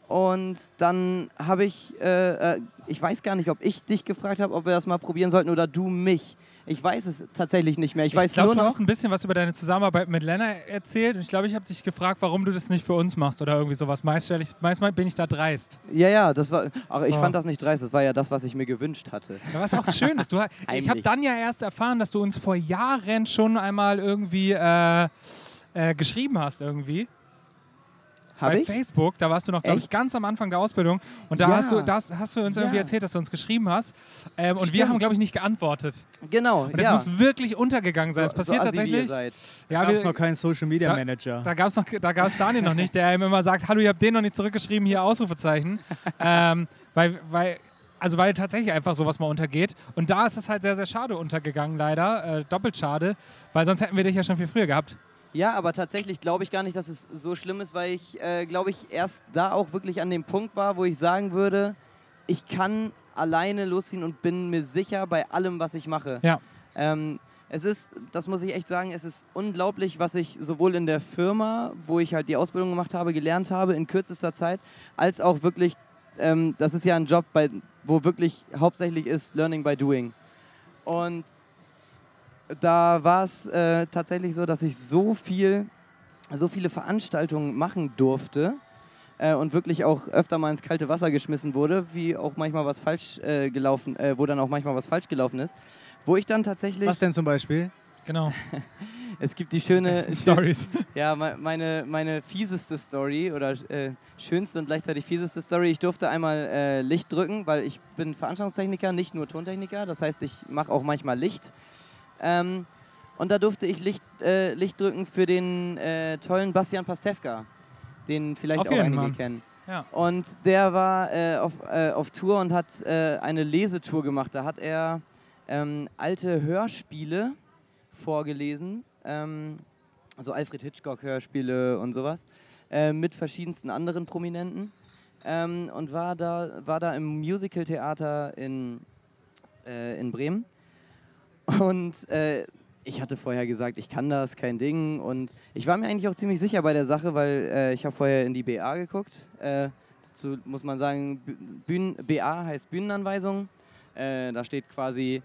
Und dann habe ich, äh, äh, ich weiß gar nicht, ob ich dich gefragt habe, ob wir das mal probieren sollten oder du mich. Ich weiß es tatsächlich nicht mehr. Ich, weiß glaube, nur du hast ein bisschen was über deine Zusammenarbeit mit Lena erzählt und ich glaube, ich habe dich gefragt, warum du das nicht für uns machst oder irgendwie sowas. Meist, ich, meist mal bin ich da dreist. Ja, ja, das war. Aber ich So. fand das nicht dreist. Das war ja das, was ich mir gewünscht hatte. Ja, was auch schön ist. Du, ich habe dann ja erst erfahren, dass du uns vor Jahren schon einmal irgendwie äh, äh, geschrieben hast irgendwie. Habe bei ich? Facebook, da warst du noch, glaube ich, Echt? ganz am Anfang der Ausbildung. Und da Ja. hast, du, da hast hast du uns irgendwie Ja. erzählt, dass du uns geschrieben hast. Ähm, und wir haben, glaube ich, nicht geantwortet. Genau. Und das ja. muss wirklich untergegangen sein. Das so, passiert so assi, wie ihr tatsächlich. seid. Ja, Da gab es noch keinen Social Media Da- Manager. Da gab es noch, da gab's Daniel noch nicht, der ihm immer sagt, hallo, ihr habt den noch nicht zurückgeschrieben, hier Ausrufezeichen. ähm, weil, weil, also weil tatsächlich einfach sowas mal untergeht. Und da ist es halt sehr, sehr schade untergegangen, leider. Äh, doppelt schade, weil sonst hätten wir dich ja schon viel früher gehabt. Ja, aber tatsächlich glaube ich gar nicht, dass es so schlimm ist, weil ich, äh, glaube ich, erst da auch wirklich an dem Punkt war, wo ich sagen würde, ich kann alleine losziehen und bin mir sicher bei allem, was ich mache. Ja. Ähm, es ist, das muss ich echt sagen, es ist unglaublich, was ich sowohl in der Firma, wo ich halt die Ausbildung gemacht habe, gelernt habe in kürzester Zeit, als auch wirklich, ähm, das ist ja ein Job, bei, wo wirklich hauptsächlich ist Learning by Doing. Und da war es äh, tatsächlich so, dass ich so viel, so viele Veranstaltungen machen durfte äh, und wirklich auch öfter mal ins kalte Wasser geschmissen wurde, wie auch manchmal was falsch äh, gelaufen, äh, wo dann auch manchmal was falsch gelaufen ist, wo ich dann tatsächlich, Was denn zum Beispiel? Genau. es gibt die schöne, Stories. ja, me- meine, meine fieseste Story oder äh, schönste und gleichzeitig fieseste Story. Ich durfte einmal äh, Licht drücken, weil ich bin Veranstaltungstechniker, nicht nur Tontechniker. Das heißt, ich mache auch manchmal Licht. Ähm, und da durfte ich Licht, äh, Licht drücken für den äh, tollen Bastian Pastewka, den vielleicht Auf auch einige Fall. kennen. Ja. Und der war äh, auf, äh, auf Tour und hat äh, eine Lesetour gemacht. Da hat er ähm, alte Hörspiele vorgelesen, ähm, so Alfred Hitchcock-Hörspiele und sowas, äh, mit verschiedensten anderen Prominenten. Ähm, und war da, war da im Musical-Theater in, in Bremen. Und äh, ich hatte vorher gesagt, ich kann das, kein Ding. Und ich war mir eigentlich auch ziemlich sicher bei der Sache, weil äh, ich habe vorher in die BA geguckt. Äh, zu, muss man sagen, Bü- Bühnen, BA heißt Bühnenanweisung. Äh, da steht quasi,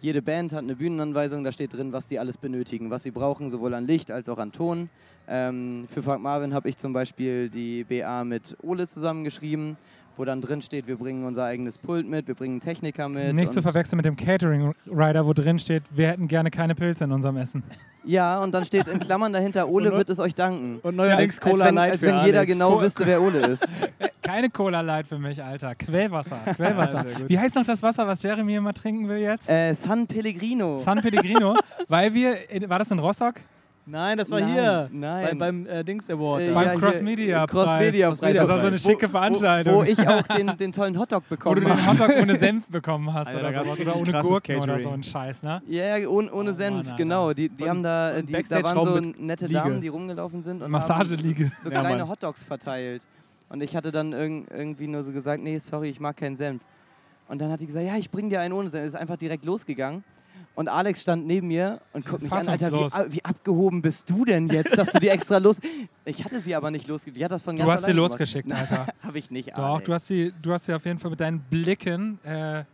jede Band hat eine Bühnenanweisung, da steht drin, was sie alles benötigen, was sie brauchen, sowohl an Licht als auch an Ton. Ähm, für Frank Marvin habe ich zum Beispiel die BA mit Ole zusammengeschrieben. Wo dann drin steht, wir bringen unser eigenes Pult mit, wir bringen Techniker mit. Nicht zu verwechseln mit dem Catering-Rider, wo drin steht, wir hätten gerne keine Pilze in unserem Essen. Ja, und dann steht in Klammern dahinter, Ole wird es euch danken. Und neuerdings Cola als wenn, Light als für wenn jeder Alex. genau wüsste, wer Ole ist. Keine Cola Light für mich, Alter. Quellwasser. Quellwasser. Ja. Wie heißt noch das Wasser, was Jeremy immer trinken will jetzt? Äh, San Pellegrino. San Pellegrino, weil wir, war das in Rostock? Nein, das war Nein, hier. nein. Bei, beim äh, Dings Award. Äh. Beim hier, Cross Media äh, Cross Preis. Media Preis. Das war so eine schicke Wo, Veranstaltung. wo ich auch den, den tollen Hotdog wo bekommen du den habe. Hotdog ohne Senf bekommen hast Alter, oder sowas. Oder ohne Gurken oder so ein Scheiß, ne? Ja, ja, ohne, ohne Oh Senf, Mann, genau. Die, die Und- haben da, die, da waren so nette Liege. Damen, die rumgelaufen sind und haben Massageliege. so Ja, kleine Mann. Hotdogs verteilt. Und ich hatte dann irg irgendwie nur so gesagt, nee, sorry, ich mag keinen Senf. Und dann hat die gesagt, ja, ich bring dir einen ohne Senf. Ist einfach direkt losgegangen. Und Alex stand neben mir und guckt mich an, Alter, wie, wie abgehoben bist du denn jetzt, dass du die extra los... Ich hatte sie aber nicht losgeschickt. Die hat das von Du ganz hast sie alleine gemacht. losgeschickt, Alter. Habe ich nicht, Doch, Alex. du hast, sie, du hast sie auf jeden Fall mit deinen Blicken äh,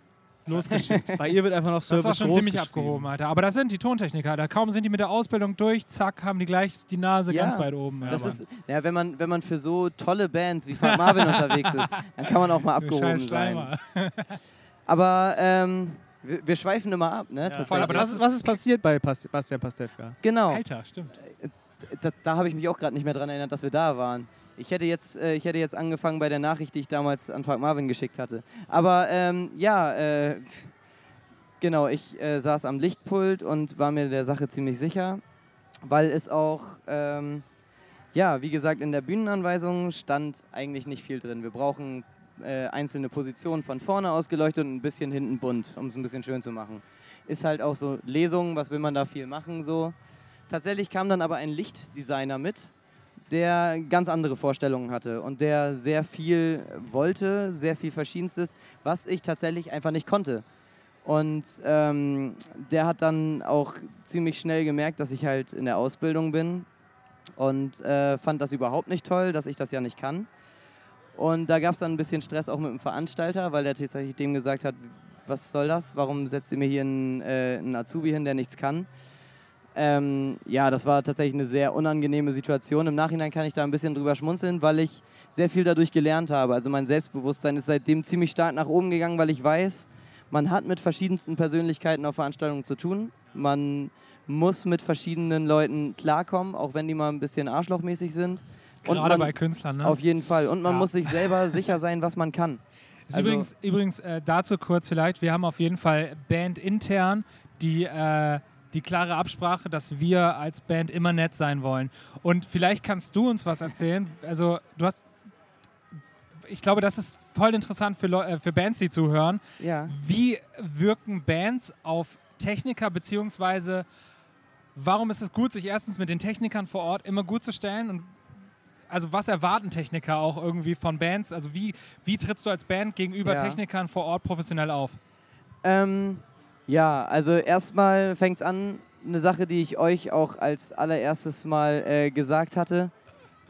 losgeschickt. Bei ihr wird einfach noch Das Service war schon groß ziemlich geschrieben. abgehoben, Alter. Aber das sind die Tontechniker, Alter. Kaum sind die mit der Ausbildung durch, zack, haben die gleich die Nase Ja, ganz weit oben. Das ist, ja, wenn man, wenn man für so tolle Bands wie Frank Marvin unterwegs ist, dann kann man auch mal Du abgehoben sein. Aber ähm, wir, wir schweifen immer ab, ne? Ja, voll, aber was, das ist, was ist passiert bei Pas Bastian Pastewka? genau. Alter, stimmt. Da, da habe ich mich auch gerade nicht mehr dran erinnert, dass wir da waren. Ich hätte, jetzt, äh, ich hätte jetzt angefangen bei der Nachricht, die ich damals an Frank Marvin geschickt hatte. Aber ähm, ja, äh, genau, ich äh, saß am Lichtpult und war mir der Sache ziemlich sicher, weil es auch, ähm, ja, wie gesagt, in der Bühnenanweisung stand eigentlich nicht viel drin. Wir brauchen äh, einzelne Positionen von vorne ausgeleuchtet und ein bisschen hinten bunt, um es ein bisschen schön zu machen. Ist halt auch so Lesungen, was will man da viel machen so. Tatsächlich kam dann aber ein Lichtdesigner mit, der ganz andere Vorstellungen hatte und der sehr viel wollte, sehr viel Verschiedenstes, was ich tatsächlich einfach nicht konnte. Und ähm, der hat dann auch ziemlich schnell gemerkt, dass ich halt in der Ausbildung bin und äh, fand das überhaupt nicht toll, dass ich das ja nicht kann. Und da gab es dann ein bisschen Stress auch mit dem Veranstalter, weil der tatsächlich dem gesagt hat, was soll das? Warum setzt ihr mir hier einen, äh, einen Azubi hin, der nichts kann? Ähm, ja, das war tatsächlich eine sehr unangenehme Situation. Im Nachhinein kann ich da ein bisschen drüber schmunzeln, weil ich sehr viel dadurch gelernt habe. Also mein Selbstbewusstsein ist seitdem ziemlich stark nach oben gegangen, weil ich weiß, man hat mit verschiedensten Persönlichkeiten auf Veranstaltungen zu tun. Man muss mit verschiedenen Leuten klarkommen, auch wenn die mal ein bisschen arschlochmäßig sind. Und Gerade man- bei Künstlern, ne? Auf jeden Fall. Und man Ja. muss sich selber sicher sein, was man kann. Also- übrigens übrigens äh, dazu kurz vielleicht, wir haben auf jeden Fall Band intern die, äh, die klare Absprache, dass wir als Band immer nett sein wollen. Und vielleicht kannst du uns was erzählen. Also du hast, ich glaube, das ist voll interessant für, Leu äh, für Bands, die zuhören. Ja. Wie wirken Bands auf Techniker, beziehungsweise warum ist es gut, sich erstens mit den Technikern vor Ort immer gut zu stellen und also was erwarten Techniker auch irgendwie von Bands? Also wie, wie trittst du als Band gegenüber Ja. Technikern vor Ort professionell auf? Ähm, ja, also erstmal fängt es an, eine Sache, die ich euch auch als allererstes mal äh, gesagt hatte.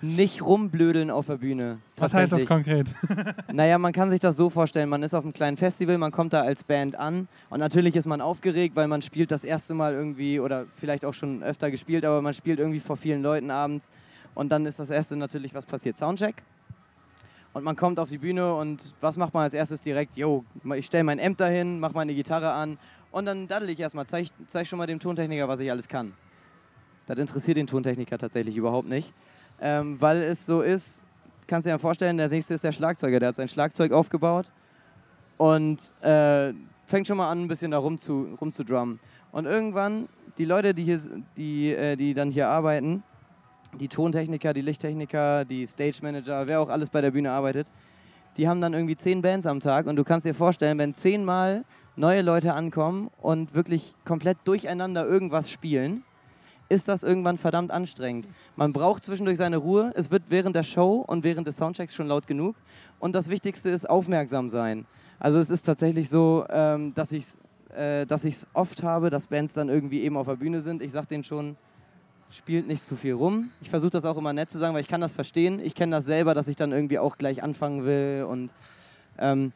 Nicht rumblödeln auf der Bühne. Was heißt das konkret? Naja, man kann sich das so vorstellen, man ist auf einem kleinen Festival, man kommt da als Band an und natürlich ist man aufgeregt, weil man spielt das erste Mal irgendwie oder vielleicht auch schon öfter gespielt, aber man spielt irgendwie vor vielen Leuten abends und dann ist das erste natürlich, was passiert, Soundcheck. Und man kommt auf die Bühne und was macht man als erstes direkt? Jo, ich stelle mein Amp dahin, mache meine Gitarre an und dann daddel ich erstmal, zeig, zeig schon mal dem Tontechniker, was ich alles kann. Das interessiert den Tontechniker tatsächlich überhaupt nicht, ähm, weil es so ist, kannst du dir vorstellen, der nächste ist der Schlagzeuger, der hat sein Schlagzeug aufgebaut und äh, fängt schon mal an, ein bisschen da rum zu, rumzudrummen. Und irgendwann, die Leute, die, hier, die, äh, die dann hier arbeiten, die Tontechniker, die Lichttechniker, die Stage Manager, wer auch alles bei der Bühne arbeitet, die haben dann irgendwie zehn Bands am Tag und du kannst dir vorstellen, wenn zehnmal neue Leute ankommen und wirklich komplett durcheinander irgendwas spielen, ist das irgendwann verdammt anstrengend. Man braucht zwischendurch seine Ruhe. Es wird während der Show und während des Soundchecks schon laut genug. Und das Wichtigste ist aufmerksam sein. Also es ist tatsächlich so, ähm, dass ich es äh, dass oft habe, dass Bands dann irgendwie eben auf der Bühne sind. Ich sage denen schon, spielt nicht zu viel rum. Ich versuche das auch immer nett zu sagen, weil ich kann das verstehen. Ich kenne das selber, dass ich dann irgendwie auch gleich anfangen will. Und, ähm,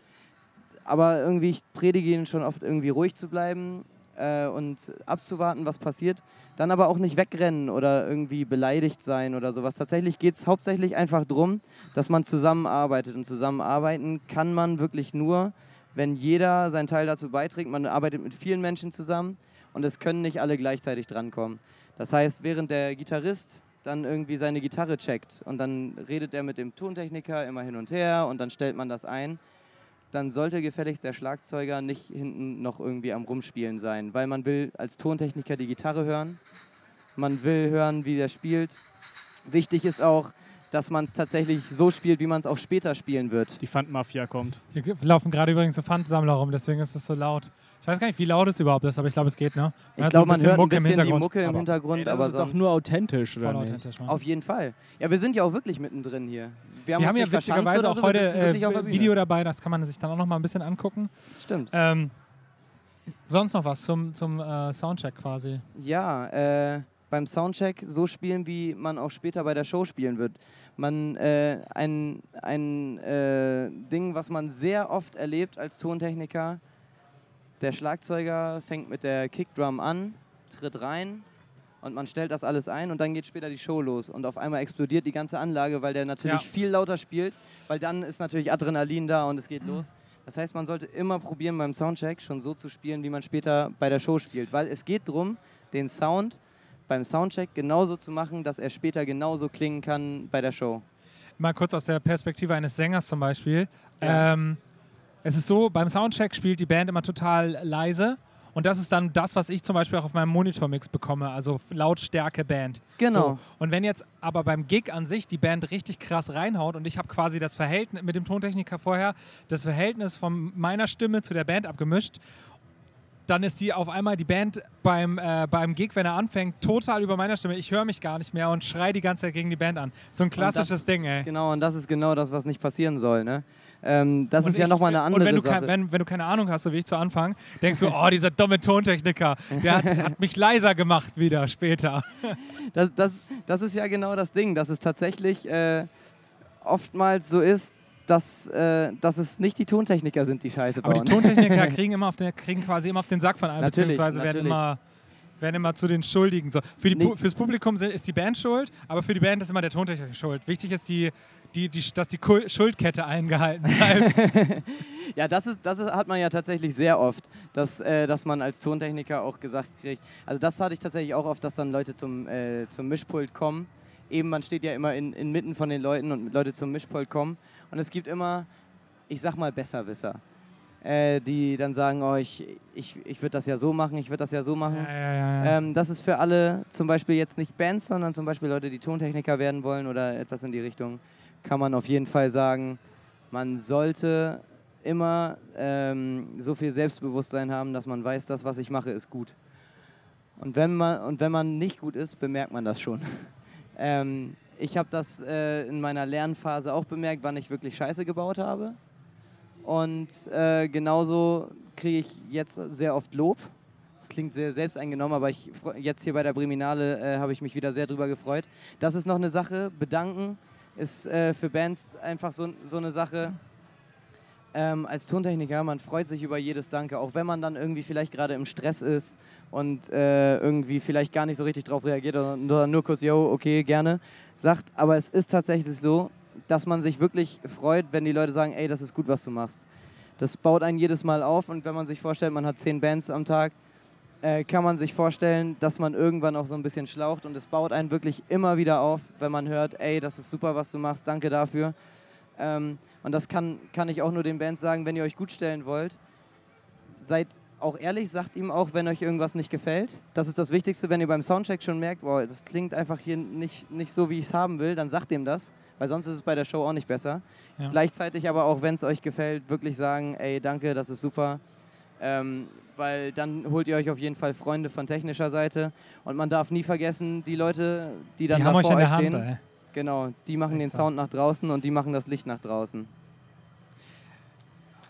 aber irgendwie, ich predige ihnen schon oft irgendwie ruhig zu bleiben. äh, und abzuwarten, was passiert. Dann aber auch nicht wegrennen oder irgendwie beleidigt sein oder sowas. Tatsächlich geht es hauptsächlich einfach darum, dass man zusammenarbeitet. Und zusammenarbeiten kann man wirklich nur, wenn jeder seinen Teil dazu beiträgt. Man arbeitet mit vielen Menschen zusammen und es können nicht alle gleichzeitig drankommen. Das heißt, während der Gitarrist dann irgendwie seine Gitarre checkt und dann redet er mit dem Tontechniker immer hin und her und dann stellt man das ein, dann sollte gefälligst der Schlagzeuger nicht hinten noch irgendwie am Rumspielen sein, weil man will als Tontechniker die Gitarre hören, man will hören, wie der spielt. Wichtig ist auch, dass man es tatsächlich so spielt, wie man es auch später spielen wird. Die Pfandmafia kommt. Hier laufen gerade übrigens so Pfandsammler rum, deswegen ist es so laut. Ich weiß gar nicht, wie laut es überhaupt ist, aber ich glaube, es geht, ne? Man ich glaube, man hört Mucke ein bisschen die Mucke im Hintergrund. Ey, das aber ist doch nur authentisch, oder authentisch. Auf jeden Fall. Ja, wir sind ja auch wirklich mittendrin hier. Wir haben, Wir haben ja witzigerweise auch so, heute äh, Bühne. Video dabei, das kann man sich dann auch noch mal ein bisschen angucken. Stimmt. Ähm, sonst noch was zum, zum äh, Soundcheck quasi? Ja, äh, beim Soundcheck so spielen, wie man auch später bei der Show spielen wird. Man, äh, ein ein äh, Ding, was man sehr oft erlebt als Tontechniker, der Schlagzeuger fängt mit der Kickdrum an, tritt rein und man stellt das alles ein und dann geht später die Show los und auf einmal explodiert die ganze Anlage, weil der natürlich Ja. viel lauter spielt, weil dann ist natürlich Adrenalin da und es geht los. Das heißt, man sollte immer probieren beim Soundcheck schon so zu spielen, wie man später bei der Show spielt, weil es geht darum, den Sound beim Soundcheck genauso zu machen, dass er später genauso klingen kann bei der Show. Mal kurz aus der Perspektive eines Sängers zum Beispiel. Ja. Ähm, es ist so, beim Soundcheck spielt die Band immer total leise. Und das ist dann das, was ich zum Beispiel auch auf meinem Monitormix bekomme, also Lautstärke Band. Genau. So. Und wenn jetzt aber beim Gig an sich die Band richtig krass reinhaut und ich habe quasi das Verhältnis mit dem Tontechniker vorher, das Verhältnis von meiner Stimme zu der Band abgemischt, dann ist die auf einmal die Band beim, äh, beim Gig, wenn er anfängt, total über meiner Stimme. Ich höre mich gar nicht mehr und schrei die ganze Zeit gegen die Band an. So ein klassisches das- Ding, ey. Genau, und das ist genau das, was nicht passieren soll. Ne? Ähm, das Und ist ja ich- nochmal eine andere Und wenn du, Sache. wenn, wenn du keine Ahnung hast, so wie ich zu Anfang, denkst du, oh, dieser dumme Tontechniker, der hat, hat mich leiser gemacht wieder später. Das, das, das ist ja genau das Ding, dass es tatsächlich äh, oftmals so ist, dass, äh, dass es nicht die Tontechniker sind, die Scheiße Aber bauen. die Tontechniker kriegen, immer auf den, kriegen quasi immer auf den Sack von allen, Natürlich, beziehungsweise werden immer, werden immer zu den Schuldigen. So. Für die, Nee. Fürs Publikum sind, ist die Band schuld, aber für die Band ist immer der Tontechniker schuld. Wichtig ist, die, die, die, dass die Schuldkette eingehalten bleibt. Ja, das, ist, das ist, hat man ja tatsächlich sehr oft, dass, äh, dass man als Tontechniker auch gesagt kriegt. Also das hatte ich tatsächlich auch oft, dass dann Leute zum, äh, zum Mischpult kommen. Eben, man steht ja immer in, inmitten von den Leuten und Leute zum Mischpult kommen. Und es gibt immer, ich sag mal, Besserwisser. Äh, die dann sagen, oh, ich, ich, ich würde das ja so machen, ich würde das ja so machen. ja, ja, ja. Ähm, das ist für alle, zum Beispiel jetzt nicht Bands, sondern zum Beispiel Leute, die Tontechniker werden wollen oder etwas in die Richtung, kann man auf jeden Fall sagen, man sollte immer ähm, so viel Selbstbewusstsein haben, dass man weiß, das, was ich mache, ist gut. Und wenn man, und wenn man nicht gut ist, bemerkt man das schon. ähm, ich habe das äh, in meiner Lernphase auch bemerkt, wann ich wirklich Scheiße gebaut habe. Und äh, genauso kriege ich jetzt sehr oft Lob. Das klingt sehr selbsteingenommen, aber ich, jetzt hier bei der Breminale äh, habe ich mich wieder sehr drüber gefreut. Das ist noch eine Sache. Bedanken ist äh, für Bands einfach so, so eine Sache. Ähm, als Tontechniker, man freut sich über jedes Danke, auch wenn man dann irgendwie vielleicht gerade im Stress ist und äh, irgendwie vielleicht gar nicht so richtig drauf reagiert oder, oder nur kurz, yo, okay, gerne, sagt. Aber es ist tatsächlich so, dass man sich wirklich freut, wenn die Leute sagen, ey, das ist gut, was du machst. Das baut einen jedes Mal auf und wenn man sich vorstellt, man hat zehn Bands am Tag, äh, kann man sich vorstellen, dass man irgendwann auch so ein bisschen schlaucht und es baut einen wirklich immer wieder auf, wenn man hört, ey, das ist super, was du machst, danke dafür. Ähm, und das kann, kann ich auch nur den Bands sagen, wenn ihr euch gut stellen wollt, seid auch ehrlich, sagt ihm auch, wenn euch irgendwas nicht gefällt. Das ist das Wichtigste, wenn ihr beim Soundcheck schon merkt, boah, das klingt einfach hier nicht, nicht so, wie ich es haben will, dann sagt ihm das, weil sonst ist es bei der Show auch nicht besser. Ja. Gleichzeitig aber auch, wenn es euch gefällt, wirklich sagen, ey, danke, das ist super. Ähm, weil dann holt ihr euch auf jeden Fall Freunde von technischer Seite. Und man darf nie vergessen, die Leute, die dann die da euch vor euch Hand, stehen, ey. Genau, die machen den so. Sound nach draußen und die machen das Licht nach draußen.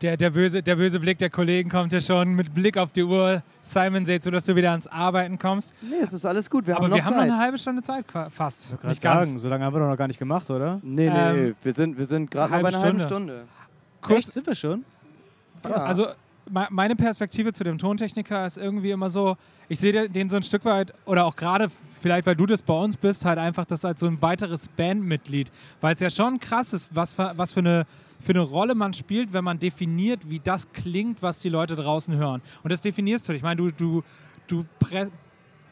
Der, der, böse, der böse Blick der Kollegen kommt ja schon mit Blick auf die Uhr. Simon seht so, dass du wieder ans Arbeiten kommst. Nee, es ist alles gut, wir Aber haben noch wir haben noch eine halbe Stunde Zeit fast. Ich Nicht ganz. sagen, so lange haben wir doch noch gar nicht gemacht, oder? Nee, nee, Ähm, wir sind, wir sind gerade bei einer halben Stunde. Stunde. Kurz, Echt? Sind wir schon? Ja. Also meine Perspektive zu dem Tontechniker ist irgendwie immer so, ich sehe den so ein Stück weit, oder auch gerade vielleicht, weil du das bei uns bist, halt einfach das als so ein weiteres Bandmitglied. Weil es ja schon krass ist, was für, was für eine, für eine Rolle man spielt, wenn man definiert, wie das klingt, was die Leute draußen hören. Und das definierst du. Ich meine, du, du, du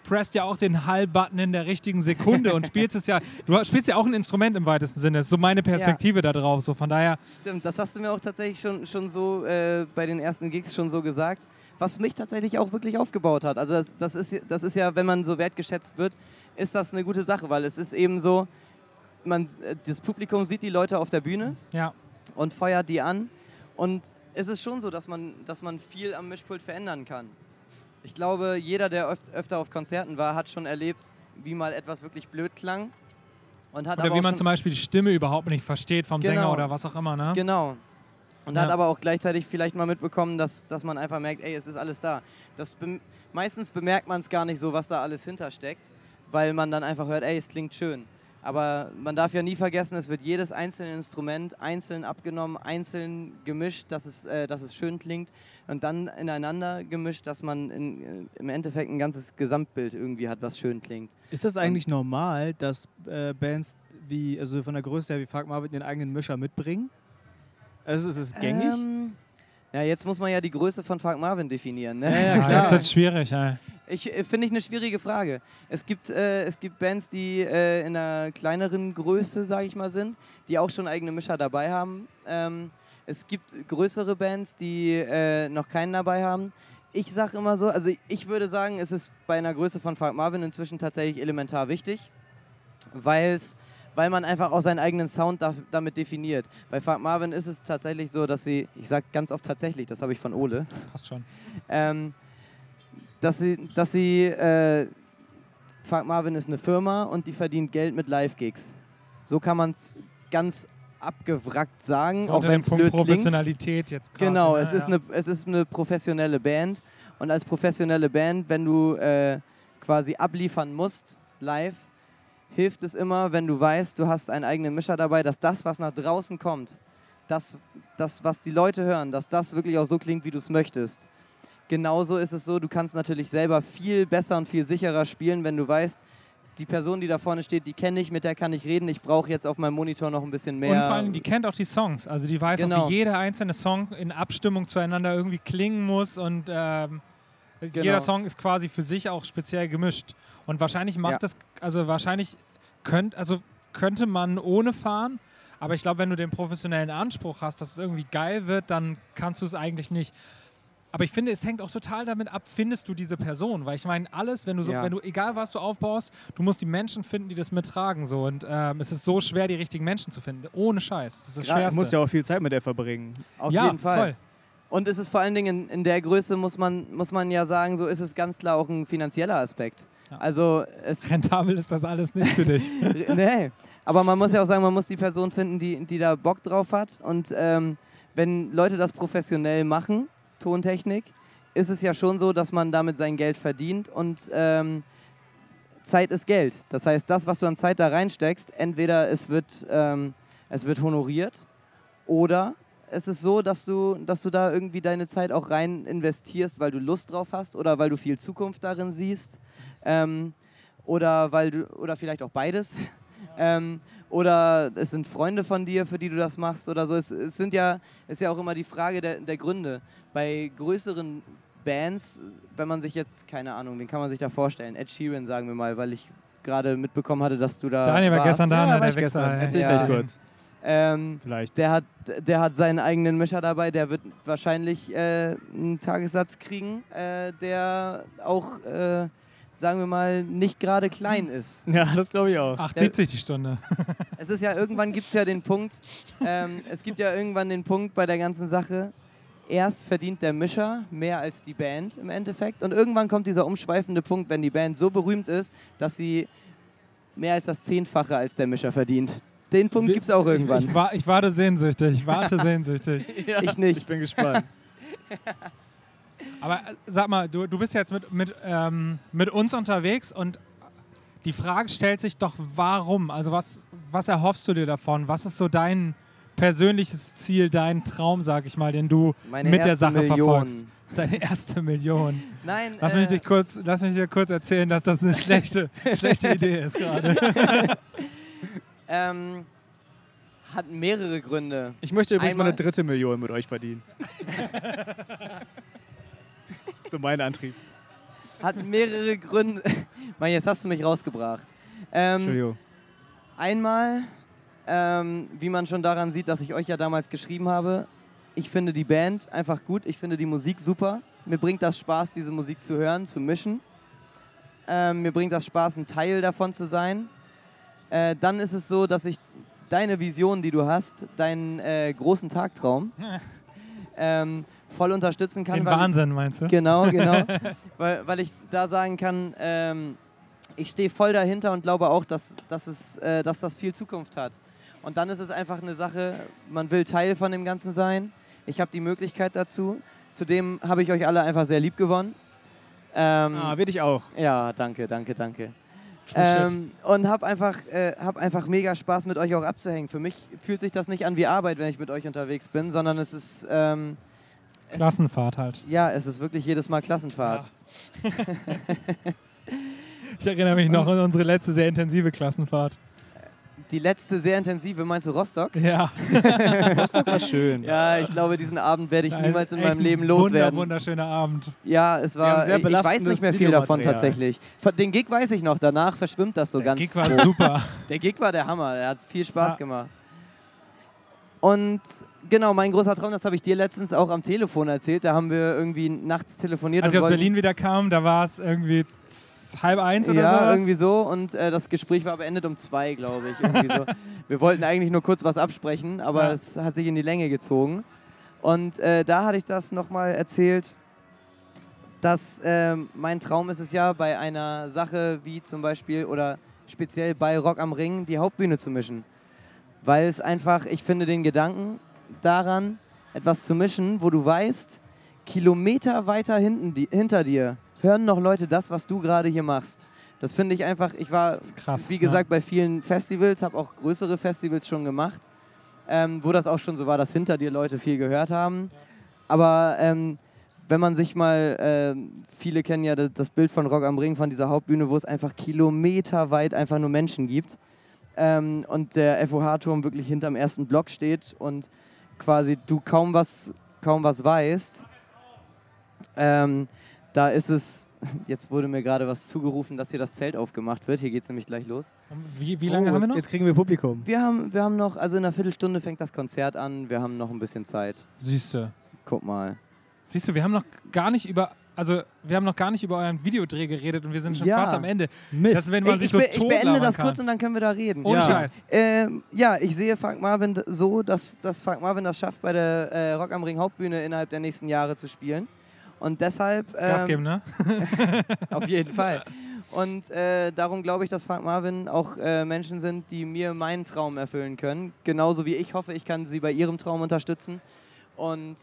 presst ja auch den Hall-Button in der richtigen Sekunde und spielst es ja, du spielst ja auch ein Instrument im weitesten Sinne. Das ist so meine Perspektive ja. da drauf. So von daher. Stimmt, das hast du mir auch tatsächlich schon, schon so äh, bei den ersten Gigs schon so gesagt, was mich tatsächlich auch wirklich aufgebaut hat. Also das, das, ist, das ist ja, wenn man so wertgeschätzt wird, ist das eine gute Sache, weil es ist eben so, man, das Publikum sieht die Leute auf der Bühne ja. und feuert die an und es ist schon so, dass man, dass man viel am Mischpult verändern kann. Ich glaube, jeder, der öf öfter auf Konzerten war, hat schon erlebt, wie mal etwas wirklich blöd klang. Und hat oder wie man zum Beispiel die Stimme überhaupt nicht versteht vom genau. Sänger oder was auch immer, ne? Genau. Und ja. hat aber auch gleichzeitig vielleicht mal mitbekommen, dass, dass man einfach merkt, ey, es ist alles da. Das be meistens bemerkt man es gar nicht so, was da alles hintersteckt, weil man dann einfach hört, ey, es klingt schön. Aber man darf ja nie vergessen, es wird jedes einzelne Instrument einzeln abgenommen, einzeln gemischt, dass es, äh, dass es schön klingt und dann ineinander gemischt, dass man in, äh, im Endeffekt ein ganzes Gesamtbild irgendwie hat, was schön klingt. Ist das eigentlich und normal, dass äh, Bands wie, also von der Größe her wie Fuck Marvin ihren eigenen Mischer mitbringen? Also ist es gängig? Ähm, ja, jetzt muss man ja die Größe von Frank Marvin definieren. Ne? Ja, ja, klar. Jetzt wird schwierig. Ja. Ich äh, finde ich eine schwierige Frage. Es gibt, äh, es gibt Bands, die äh, in einer kleineren Größe, sage ich mal, sind, die auch schon eigene Mischer dabei haben. Ähm, es gibt größere Bands, die äh, noch keinen dabei haben. Ich sage immer so, also ich würde sagen, es ist bei einer Größe von Frank Marvin inzwischen tatsächlich elementar wichtig, weil es weil man einfach auch seinen eigenen Sound da, damit definiert. Bei Frank Marvin ist es tatsächlich so, dass sie, ich sage ganz oft tatsächlich, das habe ich von Ole. Passt schon. Ähm, dass sie, dass sie äh, Frank Marvin ist eine Firma und die verdient Geld mit Live-Gigs. So kann man es ganz abgewrackt sagen, so auch wenn es blöd Professionalität jetzt quasi. Genau, ne? es, ja. ist eine, es ist eine professionelle Band und als professionelle Band, wenn du äh, quasi abliefern musst live, hilft es immer, wenn du weißt, du hast einen eigenen Mischer dabei, dass das, was nach draußen kommt, das, das was die Leute hören, dass das wirklich auch so klingt, wie du es möchtest. Genauso ist es so, du kannst natürlich selber viel besser und viel sicherer spielen, wenn du weißt, die Person, die da vorne steht, die kenne ich, mit der kann ich reden. Ich brauche jetzt auf meinem Monitor noch ein bisschen mehr. Und vor allem, die kennt auch die Songs. Also die weiß genau. auch, wie jeder einzelne Song in Abstimmung zueinander irgendwie klingen muss und ähm, Genau. Jeder Song ist quasi für sich auch speziell gemischt. Und wahrscheinlich macht ja. das, also wahrscheinlich könnt, also könnte man ohne fahren, aber ich glaube, wenn du den professionellen Anspruch hast, dass es irgendwie geil wird, dann kannst du es eigentlich nicht. Aber ich finde, es hängt auch total damit ab, findest du diese Person? Weil ich meine, alles, wenn du so, ja. wenn du, egal was du aufbaust, du musst die Menschen finden, die das mittragen. So. Und ähm, es ist so schwer, die richtigen Menschen zu finden. Ohne Scheiß. Das ist das Schwerste. Du musst ja auch viel Zeit mit der verbringen. Auf ja, jeden Fall. Voll. Und es ist vor allen Dingen in, in, der Größe, muss man, muss man ja sagen, so ist es ganz klar auch ein finanzieller Aspekt. Ja. Also Rentabel ist das alles nicht für dich. nee, aber man muss ja auch sagen, man muss die Person finden, die, die da Bock drauf hat. Und ähm, wenn Leute das professionell machen, Tontechnik, ist es ja schon so, dass man damit sein Geld verdient und ähm, Zeit ist Geld. Das heißt, das, was du an Zeit da reinsteckst, entweder es wird, ähm, es wird honoriert oder es ist so, dass du, dass du da irgendwie deine Zeit auch rein investierst, weil du Lust drauf hast oder weil du viel Zukunft darin siehst. Ähm, oder weil du, oder vielleicht auch beides. Ähm, oder es sind Freunde von dir, für die du das machst oder so. Es, es sind ja, ist ja auch immer die Frage der, der Gründe. Bei größeren Bands, wenn man sich jetzt, keine Ahnung, wen kann man sich da vorstellen? Ed Sheeran, sagen wir mal, weil ich gerade mitbekommen hatte, dass du da. Daniel war warst. gestern da, ja, ne, der Wechsel. Erzähl ja. kurz. Ähm, Vielleicht. Der hat, der hat seinen eigenen Mischer dabei, der wird wahrscheinlich äh, einen Tagessatz kriegen, äh, der auch, äh, sagen wir mal, nicht gerade klein ist. Ja, das glaube ich auch. 8,70 die Stunde. es ist ja, irgendwann gibt es ja den Punkt, ähm, es gibt ja irgendwann den Punkt bei der ganzen Sache, erst verdient der Mischer mehr als die Band im Endeffekt und irgendwann kommt dieser umschweifende Punkt, wenn die Band so berühmt ist, dass sie mehr als das Zehnfache als der Mischer verdient. Den Punkt gibt es auch irgendwann. Ich, ich, ich, warte sehnsüchtig, ich warte sehnsüchtig. ja, ich nicht. Ich bin gespannt. Aber äh, sag mal, du, du bist jetzt mit, mit, ähm, mit uns unterwegs und die Frage stellt sich doch, warum? Also was, was erhoffst du dir davon? Was ist so dein, persönliches Ziel, dein Traum, sag ich mal, den du Meine mit der Sache Million. verfolgst? Deine erste Million. Nein, Lass äh, mich, dich kurz, lass mich dir kurz erzählen, dass das eine schlechte, schlechte Idee ist gerade. ähm, hat mehrere Gründe. Ich möchte übrigens Einmal- meine dritte Million mit euch verdienen. so mein Antrieb. Hat mehrere Gründe. Mann, jetzt hast du mich rausgebracht. Ähm, Entschuldigung. Einmal, ähm, wie man schon daran sieht, dass ich euch ja damals geschrieben habe, ich finde die Band einfach gut, ich finde die Musik super. Mir bringt das Spaß, diese Musik zu hören, zu mischen. Ähm, mir bringt das Spaß, ein Teil davon zu sein. Äh, dann ist es so, dass ich deine Vision, die du hast, deinen äh, großen Tagtraum, ähm, voll unterstützen kann. Den weil- Wahnsinn, meinst du? Genau, genau. weil, weil ich da sagen kann, ähm, ich stehe voll dahinter und glaube auch, dass, dass, es, äh, dass das viel Zukunft hat. Und dann ist es einfach eine Sache, man will Teil von dem Ganzen sein. Ich habe die Möglichkeit dazu. Zudem habe ich euch alle einfach sehr lieb gewonnen. Ähm, Ah, will ich auch. ja, danke, danke, danke. Ähm, und habe einfach, äh, hab einfach mega Spaß, mit euch auch abzuhängen. Für mich fühlt sich das nicht an wie Arbeit, wenn ich mit euch unterwegs bin, sondern es ist, ähm, Klassenfahrt halt. ja, es ist wirklich jedes Mal Klassenfahrt. Ich erinnere mich noch an unsere letzte sehr intensive Klassenfahrt. Die letzte sehr intensive, meinst du Rostock? Ja. Rostock war schön. Ja, ich glaube, diesen Abend werde ich niemals in meinem Leben wunder- loswerden. Wunderschöner Abend. Ja, es war. sehr Ich, ich weiß nicht mehr viel davon tatsächlich. Den Gig weiß ich noch, danach verschwimmt das so Der ganz. Gig war grob. super. Der Gig war der Hammer, der hat viel Spaß Ja. gemacht. Und genau, mein großer Traum, das habe ich dir letztens auch am Telefon erzählt. Da haben wir irgendwie nachts telefoniert. Als ich aus Berlin wieder kam, da war es irgendwie halb eins oder ja, sowas. irgendwie so. Und äh, das Gespräch war beendet um zwei, glaube ich. So. Wir wollten eigentlich nur kurz was absprechen, aber Ja. es hat sich in die Länge gezogen. Und äh, da hatte ich das nochmal erzählt, dass ähm, mein Traum ist es ja, bei einer Sache wie zum Beispiel oder speziell bei Rock am Ring die Hauptbühne zu mischen. Weil es einfach, ich finde den Gedanken daran, etwas zu mischen, wo du weißt, Kilometer weiter hinten, die, hinter dir hören noch Leute das, was du gerade hier machst. Das finde ich einfach, ich war, krass. wie gesagt, bei vielen Festivals, habe auch größere Festivals schon gemacht, ähm, wo das auch schon so war, dass hinter dir Leute viel gehört haben. Aber ähm, wenn man sich mal, äh, viele kennen ja das, das Bild von Rock am Ring, von dieser Hauptbühne, wo es einfach kilometerweit einfach nur Menschen gibt ähm, und der FOH-Turm wirklich hinterm ersten Block steht und quasi du kaum was, kaum was weißt. Ähm, da ist es, jetzt wurde mir gerade was zugerufen, dass hier das Zelt aufgemacht wird. Hier geht es nämlich gleich los. Wie, wie lange oh, haben wir noch? Jetzt kriegen wir Publikum. Wir haben, wir haben noch, also in einer Viertelstunde fängt das Konzert an. Wir haben noch ein bisschen Zeit. Süße. Guck mal. Siehst du, wir haben noch gar nicht über, also wir haben noch gar nicht über euren Videodreh geredet und wir sind schon Ja. fast am Ende. Mist. Das ist, wenn man Ey, sich ich, so be ich beende das kann. kurz und dann können wir da reden. Ohne Ja. Scheiß. Ähm, ja, ich sehe Frank Marvin so, dass, dass Frank Marvin das schafft, bei der äh, Rock am Ring Hauptbühne innerhalb der nächsten Jahre zu spielen. Und deshalb. Gas ähm, geben, ne? Auf jeden Fall. Und äh, darum glaube ich, dass Frank Marvin auch äh, Menschen sind, die mir meinen Traum erfüllen können. Genauso wie ich hoffe, ich kann sie bei ihrem Traum unterstützen. Und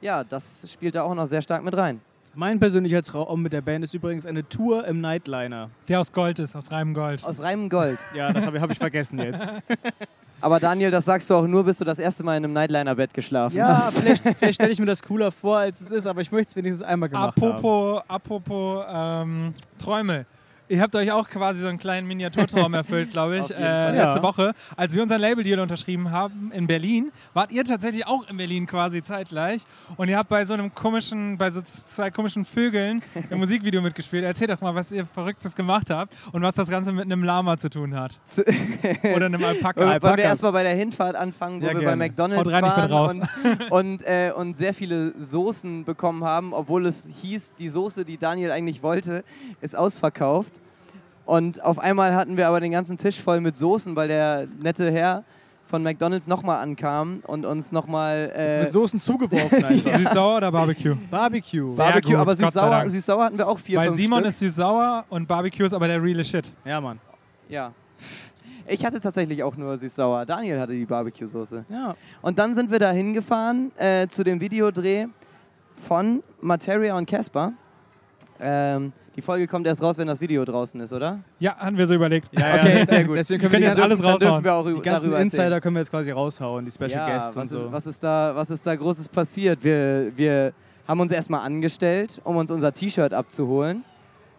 ja, das spielt da auch noch sehr stark mit rein. Mein persönlicher Traum mit der Band ist übrigens eine Tour im Nightliner. Der aus Gold ist, aus reinem Gold. Aus reinem Gold. Ja, das habe ich, hab ich vergessen jetzt. Aber Daniel, das sagst du auch nur, bis du das erste Mal in einem Nightliner-Bett geschlafen Ja, hast. vielleicht, vielleicht stelle ich mir das cooler vor, als es ist, aber ich möchte es wenigstens einmal gemacht haben. Apropos, apropos ähm, Träume. Ihr habt euch auch quasi so einen kleinen Miniaturtraum erfüllt, glaube ich, äh, letzte Ja. Woche. Als wir unseren Label-Deal unterschrieben haben in Berlin, wart ihr tatsächlich auch in Berlin quasi zeitgleich. Und ihr habt bei so einem komischen, bei so zwei komischen Vögeln im Musikvideo mitgespielt. Erzählt doch mal, was ihr Verrücktes gemacht habt und was das Ganze mit einem Lama zu tun hat. Oder einem Alpaka. Wollen wir Alpaka. erstmal bei der Hinfahrt anfangen, wo Ja, wir gerne. bei McDonalds rein, waren raus. Und, und, äh, und sehr viele Soßen bekommen haben, obwohl es hieß, die Soße, die Daniel eigentlich wollte, ist ausverkauft. Und auf einmal hatten wir aber den ganzen Tisch voll mit Soßen, weil der nette Herr von McDonalds nochmal ankam und uns nochmal äh, Mit Soßen zugeworfen einfach. Süß-sauer oder Barbecue? Barbecue. Sehr Barbecue, gut, aber süß-sauer süß hatten wir auch vier, Weil fünf Simon Stück. ist süß-sauer und Barbecue ist aber der reale Shit. Ja, Mann. Ja. Ich hatte tatsächlich auch nur süß-sauer. Daniel hatte die Barbecue-Soße. Ja. Und dann sind wir da hingefahren äh, zu dem Videodreh von Materia und Casper. Ähm, die Folge kommt erst raus, wenn das Video draußen ist, oder? Ja, haben wir so überlegt. Ja, ja, Okay, sehr gut. Deswegen Wir können wir jetzt alles raushauen. wir auch die ganzen darüber erzählen. Insider können wir jetzt quasi raushauen, die Special ja, Guests was und so. Ist, was, ist da, was ist da Großes passiert? Wir, wir haben uns erstmal angestellt, um uns unser T-Shirt abzuholen.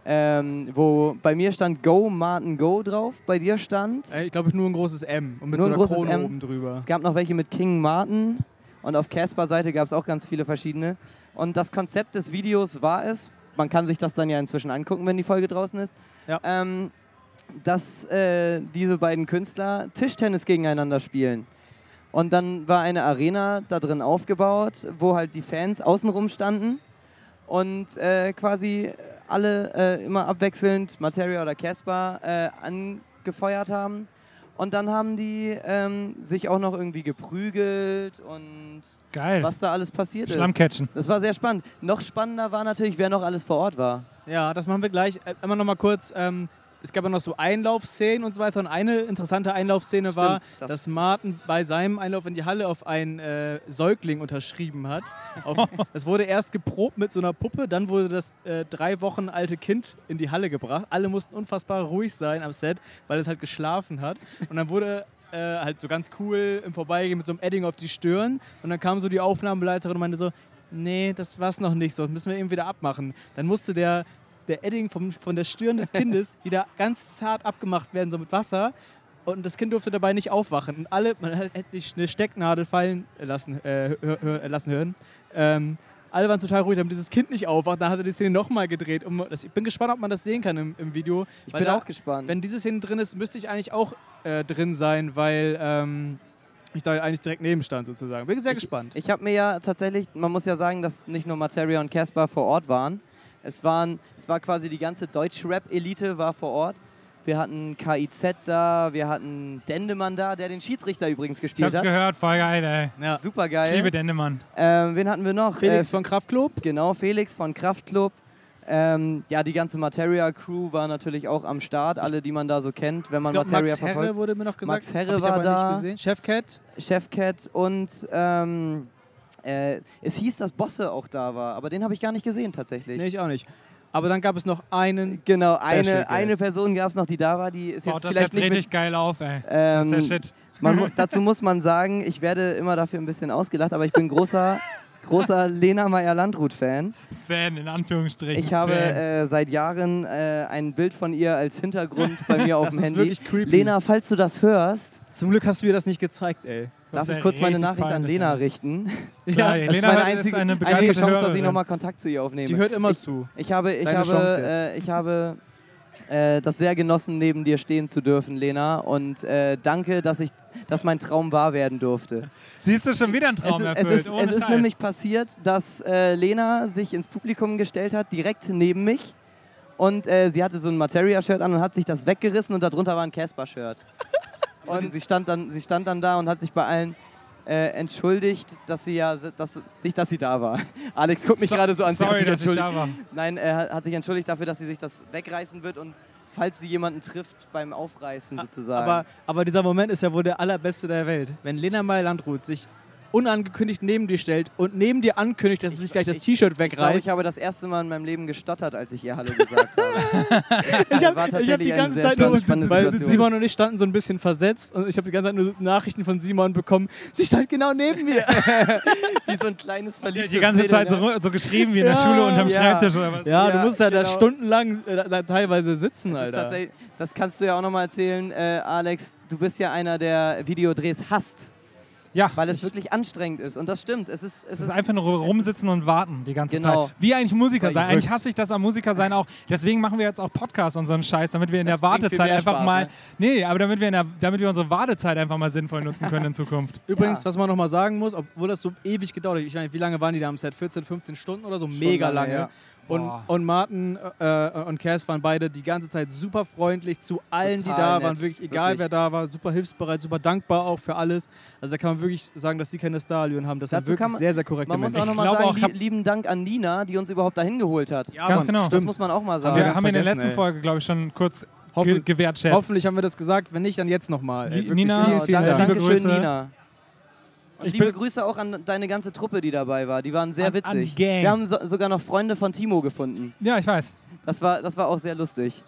Ähm, wo bei mir stand Go Martin Go drauf, bei dir stand. Äh, ich glaube nur ein großes M und mit Nur so ein einer großes Krone M. oben drüber. Es gab noch welche mit King Martin und auf Casper Seite gab es auch ganz viele verschiedene. Und das Konzept des Videos war es, man kann sich das dann ja inzwischen angucken, wenn die Folge draußen ist, Ja. ähm, dass äh, diese beiden Künstler Tischtennis gegeneinander spielen. Und dann war eine Arena da drin aufgebaut, wo halt die Fans außenrum standen und äh, quasi alle äh, immer abwechselnd Materia oder Casper äh, angefeuert haben. Und dann haben die ähm, sich auch noch irgendwie geprügelt und Geil. was da alles passiert ist. Schlammcatchen. Das war sehr spannend. Noch spannender war natürlich, wer noch alles vor Ort war. Ja, das machen wir gleich. Äh, Immer noch mal kurz. Ähm, es gab ja noch so Einlaufszenen und so weiter. Und eine interessante Einlaufszene war, Stimmt, das- dass Martin bei seinem Einlauf in die Halle auf einen äh, Säugling unterschrieben hat. Auf, das wurde erst geprobt mit so einer Puppe, dann wurde das äh, drei Wochen alte Kind in die Halle gebracht. Alle mussten unfassbar ruhig sein am Set, weil es halt geschlafen hat. Und dann wurde äh, halt so ganz cool im Vorbeigehen mit so einem Edding auf die Stirn. Und dann kam so die Aufnahmeleiterin und meinte so, nee, das war's noch nicht so, das müssen wir eben wieder abmachen. Dann musste der, der Edding vom, von der Stirn des Kindes wieder ganz zart abgemacht werden, so mit Wasser. Und das Kind durfte dabei nicht aufwachen. Und alle, man hat hätte die eine Stecknadel fallen lassen, äh, hör, hör, lassen hören. Ähm, alle waren total ruhig, damit dieses Kind nicht aufwacht. Dann hat er die Szene nochmal gedreht. Um, das, ich bin gespannt, ob man das sehen kann im, im Video. Ich bin da- auch gespannt. Wenn diese Szene drin ist, müsste ich eigentlich auch äh, drin sein, weil ähm, ich da eigentlich direkt neben stand sozusagen. Bin sehr Ich- gespannt. Ich habe mir ja tatsächlich, man muss ja sagen, dass nicht nur Materia und Casper vor Ort waren. Es, waren, es war quasi die ganze Deutsch-Rap-Elite war vor Ort. Wir hatten KIZ da, wir hatten Dendemann da, der den Schiedsrichter übrigens Ich gespielt hab's hat. gehört, voll geil, ey. Ja. Super Ich geil. liebe Dendemann. Ähm, wen hatten wir noch? Felix Äh, von Kraftklub. Genau, Felix von Kraftklub. Ähm, ja, die ganze Materia-Crew war natürlich auch am Start. Alle, die man da so kennt, wenn man Ich glaub, Materia Max Herre verfolgt. wurde mir noch gesagt. Max Herre Hab ich war aber da. nicht gesehen. Chefcat. Chefcat und ähm, äh, es hieß, dass Bosse auch da war, aber den habe ich gar nicht gesehen tatsächlich. Nee, ich auch nicht. Aber dann gab es noch einen. Genau, eine, eine Person gab es noch, die da war, die ist Baut jetzt das vielleicht jetzt richtig geil auf, ey. Das ist der ähm, Shit. man, mu- Dazu muss man sagen, ich werde immer dafür ein bisschen ausgelacht, aber ich bin großer, großer Lena Meyer-Landrut-Fan. Fan, in Anführungsstrichen. Ich habe äh, seit Jahren äh, ein Bild von ihr als Hintergrund bei mir auf Das dem ist Handy. wirklich creepy. Lena, falls du das hörst, Zum Glück hast du mir das nicht gezeigt, ey. Das darf ist ich kurz meine Nachricht an Lena richten. Klar, Ja, Das Lena ist meine ist einzige, eine einzige Chance, dass ich Hörerin. nochmal Kontakt zu ihr aufnehme. Die hört immer ich, zu. Ich habe, ich Deine habe, äh, ich habe äh, das sehr genossen, neben dir stehen zu dürfen, Lena. Und äh, danke, dass, ich, dass mein Traum wahr werden durfte. Siehst du schon wieder einen Es Traum ist, es erfüllt? ist, ohne es ist nämlich passiert, dass äh, Lena sich ins Publikum gestellt hat, direkt neben mich. Und äh, sie hatte so ein Materia-Shirt an und hat sich das weggerissen und darunter war ein Casper-Shirt. Und sie stand, dann, sie stand dann da und hat sich bei allen äh, entschuldigt, dass sie ja, dass, nicht, dass sie da war. Alex guckt mich So- gerade so an. Sorry, dass ich da war. Nein, er hat sich entschuldigt dafür, dass sie sich das wegreißen wird und falls sie jemanden trifft beim Aufreißen sozusagen. Aber, aber dieser Moment ist ja wohl der allerbeste der Welt. Wenn Lena Meyer-Landrut sich unangekündigt neben dir stellt und neben dir ankündigt, dass sie sich gleich das T-Shirt ich glaube, wegreißt. ich habe das erste Mal in meinem Leben gestottert, als ich ihr Hallo gesagt habe. Ich habe war hab die ganze Zeit nur, weil. Simon und ich standen so ein bisschen versetzt und ich habe die ganze Zeit nur Nachrichten von Simon bekommen. Sie stand genau neben mir. Wie so ein kleines verliebtes Die ganze Zeit so, ne? so geschrieben wie in der Ja, Schule unterm ja. Schreibtisch oder was? Ja, Ja, du musst ja da genau. stundenlang äh, da, teilweise sitzen, Das, Alter. das kannst du ja auch nochmal erzählen, äh, Alex. Du bist ja einer, der Videodrehs hasst, Ja, weil es ich- wirklich anstrengend ist. Und das stimmt. Es ist, es Es ist einfach nur rumsitzen und warten die ganze Genau. Zeit. Wie eigentlich Musiker sein. Eigentlich hasse ich das am Musiker sein auch. Deswegen machen wir jetzt auch Podcasts und so einen Scheiß, damit wir in Das der Wartezeit einfach Spaß, mal. ne? Nee, aber damit wir, in der, damit wir unsere Wartezeit einfach mal sinnvoll nutzen können in Zukunft. Übrigens, Ja. was man nochmal sagen muss, obwohl das so ewig gedauert hat, ich meine, wie lange waren die da am Set? 14, 15 Stunden oder so? Mega lange, lange. ja. Und, Boah. und Martin äh, und Cass waren beide die ganze Zeit super freundlich zu allen, die Total da nett, waren. Wirklich, egal wirklich. wer da war, super hilfsbereit, super dankbar auch für alles. Also da kann man wirklich sagen, dass die keine Stallion haben. Das sind Dazu wirklich man- sehr, sehr korrekte Man muss auch nochmal sagen, auch, lie hab- lieben Dank an Nina, die uns überhaupt dahin geholt hat. Ja, Ganz genau. Das Stimmt. muss man auch mal sagen. wir haben in der letzten ey. Folge, glaube ich, schon kurz Hoffen- ge gewertschätzt. Hoffentlich haben wir das gesagt. Wenn nicht, dann jetzt nochmal. Nina, vielen, vielen Dank. Dank. Dankeschön. Nina. Ich liebe Grüße auch an deine ganze Truppe, die dabei war. Die waren sehr An- an witzig. Gang. Wir haben so, sogar noch Freunde von Timo gefunden. Ja, ich weiß. Das war, das war auch sehr lustig.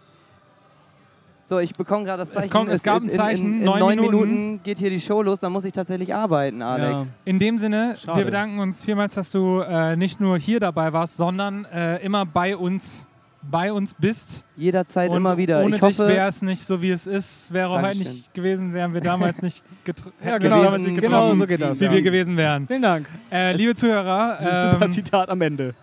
So, ich bekomme gerade das Es Zeichen. kommt- es gab ein Zeichen, In, in, in neun neun Minuten. Minuten. geht hier die Show los, dann muss ich tatsächlich arbeiten, Alex. In dem Sinne, Schade. wir bedanken uns vielmals, dass du äh, nicht nur hier dabei warst, sondern äh, immer bei uns, bei uns bist. Jederzeit Und immer wieder. Ohne ich dich wäre es nicht so, wie es ist. Wäre heute Dankeschön. nicht gewesen, wären wir damals nicht getroffen. Ja, genau, damals nicht genau getroffen, so geht das, Wie ja. wir gewesen wären. Vielen Dank. Äh, liebe Zuhörer, Super ähm, Zitat am Ende.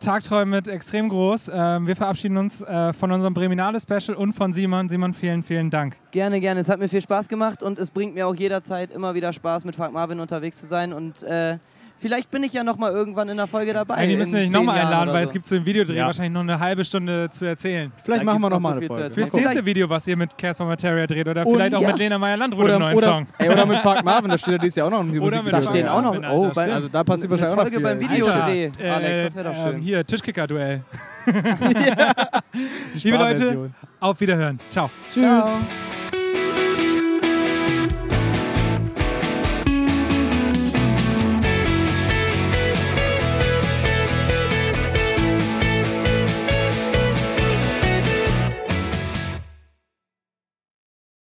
Tagträume mit extrem groß. Ähm, wir verabschieden uns äh, von unserem Breminale-Special und von Simon. Simon, vielen, vielen Dank. gerne, gerne. Es hat mir viel Spaß gemacht und es bringt mir auch jederzeit immer wieder Spaß, mit Frank Marvin unterwegs zu sein. Und äh, vielleicht bin ich ja noch mal irgendwann in der Folge dabei. Eigentlich müssen wir dich nochmal einladen, weil so. es gibt zu dem Videodreh Ja. wahrscheinlich noch eine halbe Stunde zu erzählen. Vielleicht Da machen wir gibt's noch so eine Folge. Fürs nächste Video, was ihr mit Casper Materia dreht oder Und vielleicht auch ja. mit Lena Meyer-Landrut Oder, im neuen oder, Song. ey, oder mit Frank Marvin, da steht ja dieses Jahr auch noch ein mit Da Frank stehen auch noch. Marvin, Oh, beim, stimmt. Also da passiert wahrscheinlich auch noch Folge viel. beim Video- Videodreh, Alter, Alex, das wär doch schön. ähm, hier, Tischkicker-Duell. Liebe Leute, auf Wiederhören. Ciao. Tschüss. Ciao.